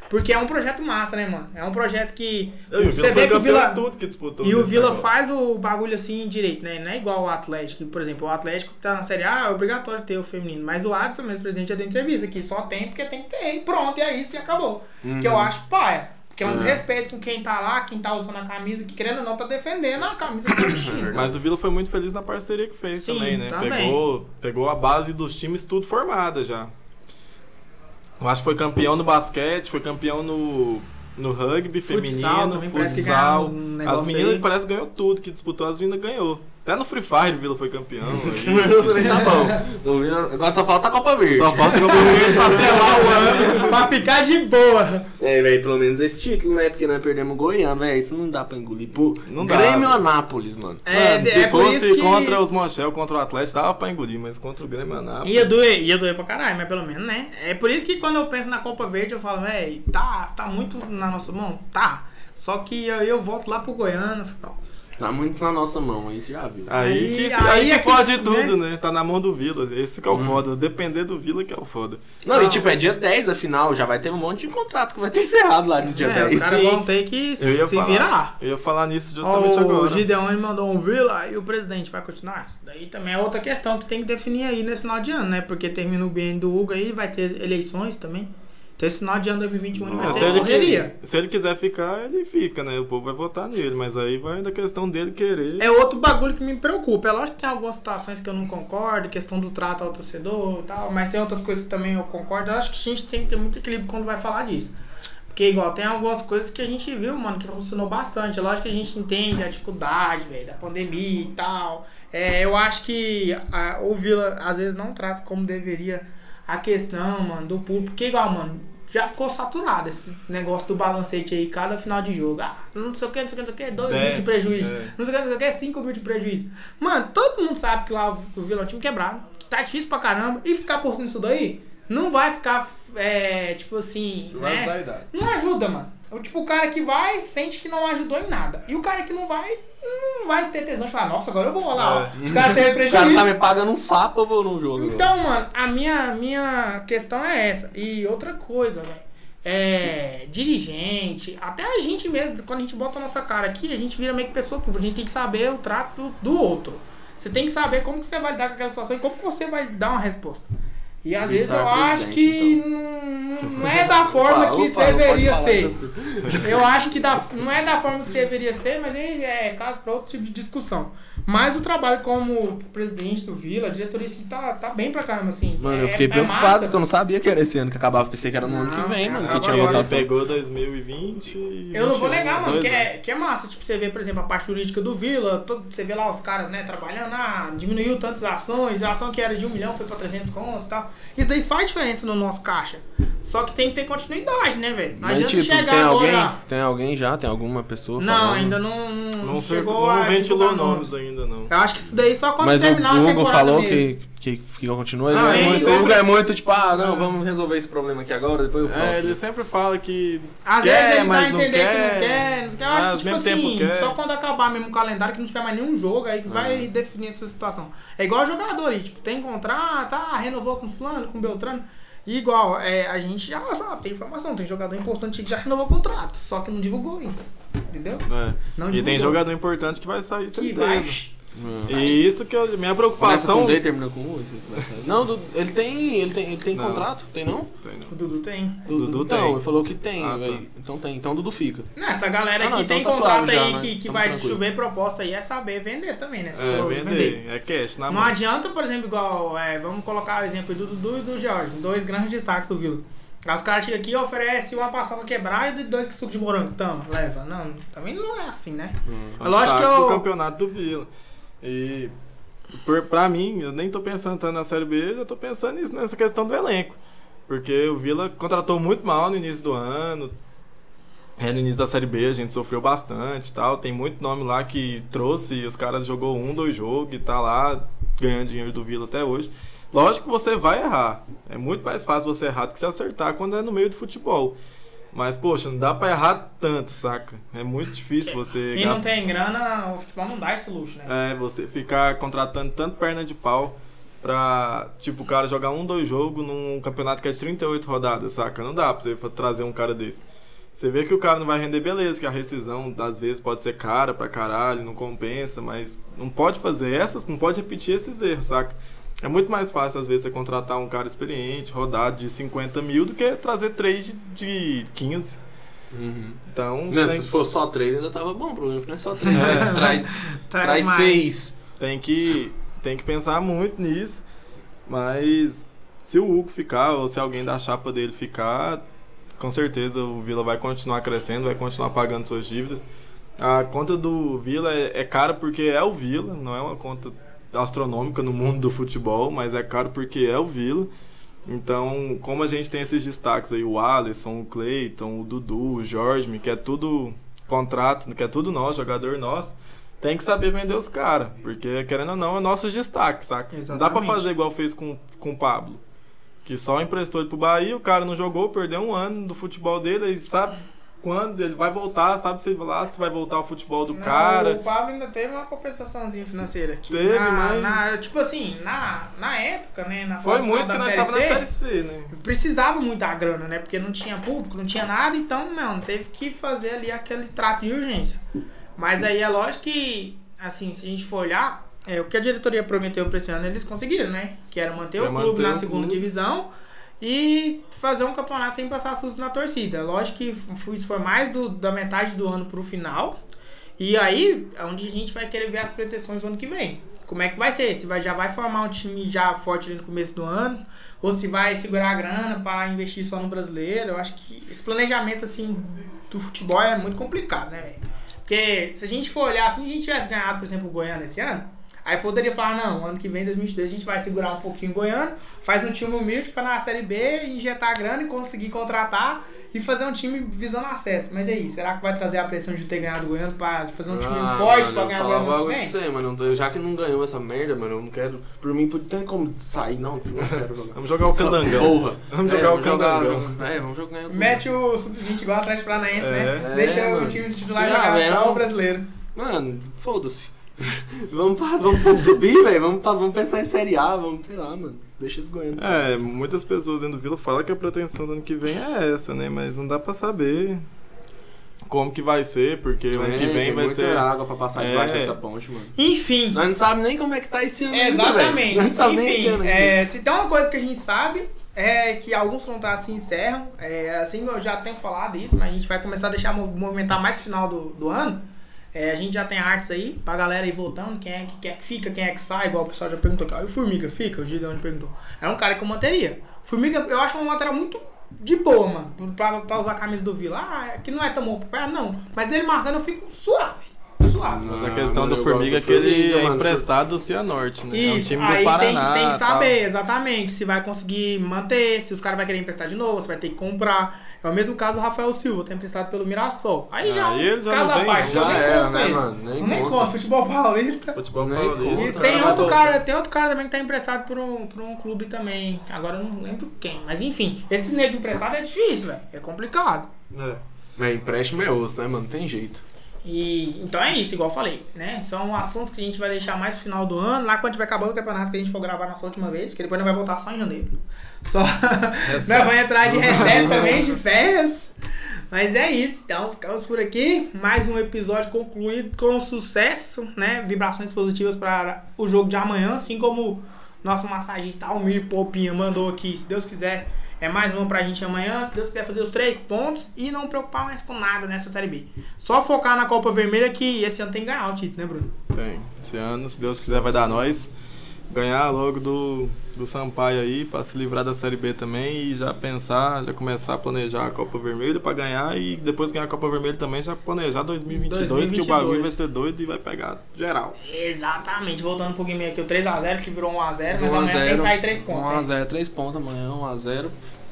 Porque é um projeto massa, né, mano? É um projeto que. Eu, você vê que o Vila. tudo que disputou. E o Vila negócio. faz o bagulho assim direito, né? Não é igual o Atlético. Por exemplo, o Atlético que tá na Série A é obrigatório ter o feminino. Mas o Adson, mesmo presidente, já deu entrevista que só tem porque tem que ter. E pronto, e é isso e acabou. Uhum. Que eu acho paia. Porque é um Uhum. desrespeito com quem tá lá, quem tá usando a camisa, que querendo ou não tá defendendo a camisa tá vestindo. <coughs> Mas o Vila foi muito feliz na parceria que fez Sim, também, né? também. Pegou, pegou a base dos times tudo formada já. Eu acho que foi campeão no basquete, foi campeão no, no rugby Futsal feminino, futsal. um As meninas aí. parece que ganhou tudo, que disputou as meninas ganhou. Até no Free Fire o Vila foi campeão. <laughs> aí, tá bom. No Vila- Agora só falta a Copa Verde. Só falta que eu vou pra selar o ano. <laughs> pra ficar de boa. É, velho, pelo menos esse título, né? Porque nós perdemos o Goiano, velho. Isso não dá pra engolir. Pô, Não dá, Grêmio velho. Anápolis, mano. É, Mano, é se por fosse isso que contra os Monchel, contra o Atlético, dava pra engolir, mas contra o Grêmio Anápolis. Ia doer, ia doer pra caralho, mas pelo menos, né? É por isso que quando eu penso na Copa Verde, eu falo, véi, tá, tá muito na nossa mão? Tá. Só que eu, eu volto lá pro Goiano. Nossa. Tá muito na nossa mão, aí você já viu. Aí, Aí- que, aí aí, é que que- fode tudo, né? Tá na mão do Vila. Esse que é o foda. Depender do Vila que é o foda. Não, Não. e tipo, é dia 10 afinal, já vai ter um monte de contrato que vai ter encerrado lá no dia É, 10. os caras vão ter que Eu ia se falar. virar. Eu ia falar nisso justamente o agora. Gideon ele mandou um Vila e o presidente vai continuar. Isso daí também é outra questão que tem que definir aí nesse final de ano, né? Porque termina o BN do Hugo aí, vai ter eleições também. Então esse final de ano 2021 vai ser se, ele, correria. se ele quiser ficar, ele fica, né? O povo vai votar nele, mas aí vai da questão dele querer. É outro bagulho que me preocupa. É lógico que tem algumas situações que eu não concordo, questão do trato ao torcedor e tal, mas tem outras coisas que também eu concordo. Eu acho que a gente tem que ter muito equilíbrio quando vai falar disso. Porque, igual, tem algumas coisas que a gente viu, mano, que funcionou bastante. É lógico que a gente entende a dificuldade, velho, da pandemia e tal. É, eu acho que a, o Vila, às vezes, não trata como deveria a questão, mano, do público. Porque, igual, mano, já ficou saturado esse negócio do balancete aí, cada final de jogo. Ah, não sei o que, não sei o que, não sei o que, 2 mil de prejuízo. é. Não sei o que, não sei o que, 5 mil de prejuízo. Mano, todo mundo sabe que lá o Vila é um time quebrado, que tá difícil pra caramba. E ficar por cima disso daí, não vai ficar, é, tipo assim, né? idade. Não ajuda, mano. O tipo, o cara que vai sente que não ajudou em nada. E o cara que não vai, não vai ter tesão de falar, nossa, agora eu vou lá. É. Os caras teve <laughs> O cara prejuízo. tá me pagando um sapo, eu vou num jogo. Então, mano, a minha, minha questão é essa. E outra coisa, velho. É. Dirigente, até a gente mesmo, quando a gente bota a nossa cara aqui, a gente vira meio que pessoa pública. A gente tem que saber o trato do, do outro. Você tem que saber como que você vai lidar com aquela situação e como que você vai dar uma resposta. E às vezes eu Militar acho que não, não é da forma Opa, que opa, deveria ser. Eu acho que da, não é da forma que deveria ser, mas aí é caso para outro tipo de discussão. Mas o trabalho como presidente do Vila, a diretoria assim, tá, tá bem pra caramba, assim. Mano, É- eu fiquei é preocupado massa. porque eu não sabia que era esse ano que acabava. Pensei que era no ano Não, que vem, mano. Que agora. tinha Ele votação. pegou 2020 e Eu não vou 21, negar, mano, que é, que é massa. Tipo, você vê, por exemplo, a parte jurídica do Vila, todo, você vê lá os caras, né, trabalhando, ah, diminuiu tantas ações, a ação que era de um milhão foi pra 300 conto e tal. Isso daí faz diferença no nosso caixa. Só que tem que ter continuidade, né, velho? Não Mas, adianta tipo, chegar tem agora... alguém, tem alguém já? Tem alguma pessoa Não, falando? ainda não, não, Não, chegou não ventilou nomes ainda, não. Eu acho que isso daí só quando Mas o terminar a Hugo temporada falou mesmo. que, que, que continua. Ele é ele muito, sempre- O Hugo é muito tipo, ah, não, vamos resolver esse problema aqui agora, depois o próximo. É, ele sempre fala que Às quer, vezes ele dá mas a não entender quer. que não quer. não sei o que. Eu mas acho ao que, tipo assim, quer. só quando acabar mesmo o calendário, que não tiver mais nenhum jogo, aí que vai definir essa situação. É igual jogador aí, tipo, tem contrato, ah, renovou com fulano, com Beltrano. E igual, é, a gente já sabe, tem informação, tem jogador importante que já renovou o contrato, só que não divulgou ainda. Entendeu? É. Não E tem jogador importante que vai sair Que certeza. vai. E isso que eu, minha Começa preocupação. com D, termina com U. começa- Não, ele tem. Ele tem, ele tem Não. contrato? Tem não? Tem, não. O Dudu tem. Du- Dudu então, tem. ele falou que tem, Ah, tá. Então tem. Então o Dudu fica. Não, essa galera Ah, aqui não, então tem tá contrato suave já, aí né? que, que Tamo vai tranquilo. chover proposta aí, é saber vender também, né? Se É, for vender. É cash, na Não mão. adianta, por exemplo, igual, é, vamos colocar o exemplo do Dudu e do Jorge, dois grandes destaques do Vila. Aí os caras chegam aqui e oferecem uma paçoca quebrada e dois suco de morango. Tamo, leva. Não, também não é assim, né? São É lógico que eu- do campeonato do Vila. E por, pra mim, eu nem tô pensando tanto na Série B, eu tô pensando nisso, nessa questão do elenco. Porque o Vila contratou muito mal no início do ano. É, no início da Série B a gente sofreu bastante e tal. Tem muito nome lá que trouxe os caras jogou um, dois jogos e tá lá ganhando dinheiro do Vila até hoje. Lógico que você vai errar. É muito mais fácil você errar do que se acertar quando é no meio do futebol. Mas, poxa, não dá pra errar tanto, saca? É muito difícil você Quem não tem grana, o futebol não dá esse luxo, né? é, você ficar contratando tanto perna de pau pra, tipo, o cara jogar um, dois jogos num campeonato que é de 38 rodadas, saca? Não dá pra você trazer um cara desse. Você vê que o cara não vai render, beleza, que a rescisão às vezes pode ser cara pra caralho, não compensa, mas não pode fazer essas, não pode repetir esses erros, saca? É muito mais fácil, às vezes, você contratar um cara experiente, rodado de 50 mil, do que trazer três de, de 15. Uhum. Então, Né, tem, Se fosse só três, ainda tava bom, por exemplo. Não é só três. É. <laughs> Traz, traz mais. seis. tem que, tem que pensar muito nisso. Mas se o Hugo ficar, ou se alguém da chapa dele ficar, com certeza o Vila vai continuar crescendo, vai continuar pagando suas dívidas. A conta do Vila é, é cara porque é o Vila, não é uma conta astronômica no mundo do futebol, mas é caro porque é o Vila. Então, como a gente tem esses destaques aí, o Alisson, o Cleiton, o Dudu, o Jorge, que é tudo contrato, que é tudo nosso, jogador nosso, tem que saber vender os caras, porque querendo ou não, é nossos destaques, saca? Não dá pra Exatamente. fazer igual fez com, com o Pablo, que só emprestou ele pro Bahia, o cara não jogou, perdeu um ano do futebol dele, aí sabe quando ele vai voltar, sabe se lá se vai voltar o futebol do Não, cara. O Pablo ainda teve uma compensaçãozinha financeira. Teve, na, mas- na- tipo assim, na, na época, né? Na Foi muito da que nós estávamos na Série C, né? precisava muito da grana, né? Porque não tinha público, não tinha nada, então, não, teve que fazer ali aquele trato de urgência. Mas aí é lógico que, assim, se a gente for olhar, é, o que a diretoria prometeu pra esse ano, eles conseguiram, né? Que era manter Pra o clube manter na segunda clube. divisão e fazer um campeonato sem passar susto na torcida. Lógico que isso foi mais do- da metade do ano pro final. E aí é onde a gente vai querer ver as pretensões do ano que vem. Como é que vai ser? Se vai, já vai formar um time já forte no começo do ano, ou se vai segurar a grana para investir só no brasileiro. Eu acho que esse planejamento assim do futebol é muito complicado, né, velho? Porque se a gente for olhar, se a gente tivesse ganhado, por exemplo, o Goiânia esse ano, aí poderia falar, não, ano que vem, 2022, a gente vai segurar um pouquinho o Goiânia, faz um time humilde para na Série B, injetar grana e conseguir contratar e fazer um time visando acesso. Mas e aí, será que vai trazer a pressão de ter ganhado o Goiânia para fazer um time Ah, forte mano, para eu ganhar o Goiânia pra vem? você, mano. Eu- Já que não ganhou essa merda, mano, eu não quero. Por mim, não tem como sair, não. Eu não quero jogar. <laughs> <laughs> Vamos jogar o candangão. Porra. Vamos É, jogar o vamos jogar- candangão. É, vamos jogar. o- Mete o sub-20 igual atrás Paranaense, É. né? É, Deixa o mano. time titular Ah, jogar velho, só o brasileiro. Mano, foda-se. <laughs> vamos, pra, vamos, vamos subir, velho. Vamos, pra- vamos pensar em Série A, vamos, sei lá, mano. Deixa esse goiano. É, muitas pessoas dentro do Vila falam que a pretensão do ano que vem é essa, né? Mas não dá pra saber como que vai ser, porque o ano que É, vem tem vai ser. água pra passar debaixo É. dessa ponte, mano. Enfim, Nós não sabemos nem como é que tá esse ano ainda, Exatamente. Nós não sabemos nem esse Enfim, ano ainda. é, se tem uma coisa que a gente sabe é que alguns contratos se encerram. É, assim, eu já tenho falado isso, mas a gente vai começar a deixar mov- movimentar mais final do, do ano. É, a gente já tem artes aí pra galera ir voltando, quem é que, quem é que fica, quem é que sai, igual o pessoal já perguntou aqui. E o Formiga fica? O Gideon perguntou. É um cara que eu manteria. Formiga, eu acho um lateral muito de boa, mano, pra, pra usar a camisa do Vila. Ah, que não é tão bom pra não. Mas ele marcando eu fico suave. Suave. Mas a Ah, questão mano, do eu Formiga é que do ele é mano. emprestado do Cianorte, né? é um Isso, time aí do Paraná. tem que, tem que tal. saber exatamente se vai conseguir manter, se os caras vão querer emprestar de novo, se vai ter que comprar. É o mesmo caso do Rafael Silva, tá emprestado pelo Mirassol. Aí já, Aí ele já casa não à parte, já nem era, né, mano? Nem nem conta. futebol paulista. Futebol Nem paulista. E tem outro, cara, tem outro cara também que tá emprestado por um, por um clube também. Agora eu não lembro quem. Mas enfim, esses negros emprestados é difícil, velho. É complicado. É. Mas empréstimo é osso, né, mano? Tem jeito. E então é isso, igual eu falei, né? São assuntos que a gente vai deixar mais no final do ano, lá quando tiver acabando o campeonato que a gente for gravar nossa última vez, que depois não vai voltar só em janeiro. Só <laughs> nós vamos entrar de recesso <laughs> também, de férias. Mas é isso, então ficamos por aqui. Mais um episódio concluído com sucesso, né? Vibrações positivas para o jogo de amanhã, assim como nosso massagista Almir Popinha mandou aqui. Se Deus quiser, é mais uma pra gente amanhã. Se Deus quiser fazer os três pontos e não preocupar mais com nada nessa Série B. Só focar na Copa Vermelha que esse ano tem que ganhar o título, né, Bruno? Tem. Esse ano, se Deus quiser, vai dar nós. Ganhar logo do, do Sampaio aí, pra se livrar da Série B também e já pensar, já começar a planejar a Copa Vermelha pra ganhar e depois ganhar a Copa Vermelha também já planejar 2022, 2022. que o bagulho vai ser doido e vai pegar geral. Exatamente. Voltando um pouquinho aqui, o 3x0 que virou 1x0, mas 1 a amanhã tem que 0, sair 3 pontos. né? 1x0, 3 pontos amanhã, 1x0.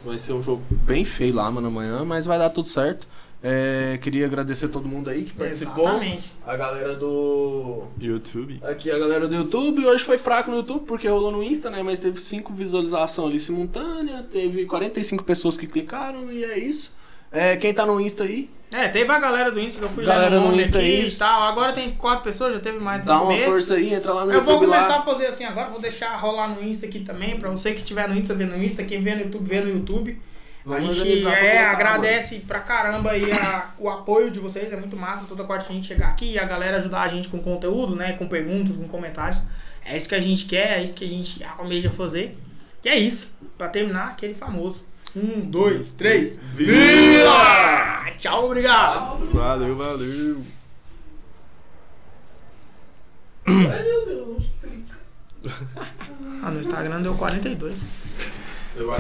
Vai ser um jogo bem feio lá, mano, amanhã, mas vai dar tudo certo. É, queria agradecer todo mundo aí que participou. Exatamente. A galera do. YouTube. Aqui a galera do YouTube. Hoje foi fraco no YouTube porque rolou no Insta, né? Mas teve 5 visualizações ali simultânea. Teve 45 pessoas que clicaram e é isso. É, quem tá no Insta aí, É, teve a galera do Insta que eu fui Galera lá no no Insta aqui aí. e tal. Agora tem quatro pessoas, já teve mais no dá uma começo. força aí, entra lá no Eu vou YouTube começar lá. a fazer assim agora, vou deixar rolar no Insta aqui também, pra você que tiver no Insta, vê no Insta, quem vê no YouTube, vê no YouTube. Vamos a gente é, agradece pra caramba aí a- o apoio de vocês, é muito massa toda quarta a gente chegar aqui e a galera ajudar a gente com conteúdo, né, com perguntas, com comentários. É isso que a gente quer, é isso que a gente almeja fazer. Que é isso, pra terminar aquele famoso. Um, dois, três. Vila! Tchau, obrigado! Valeu, valeu. Ah, no Instagram deu 42. Eu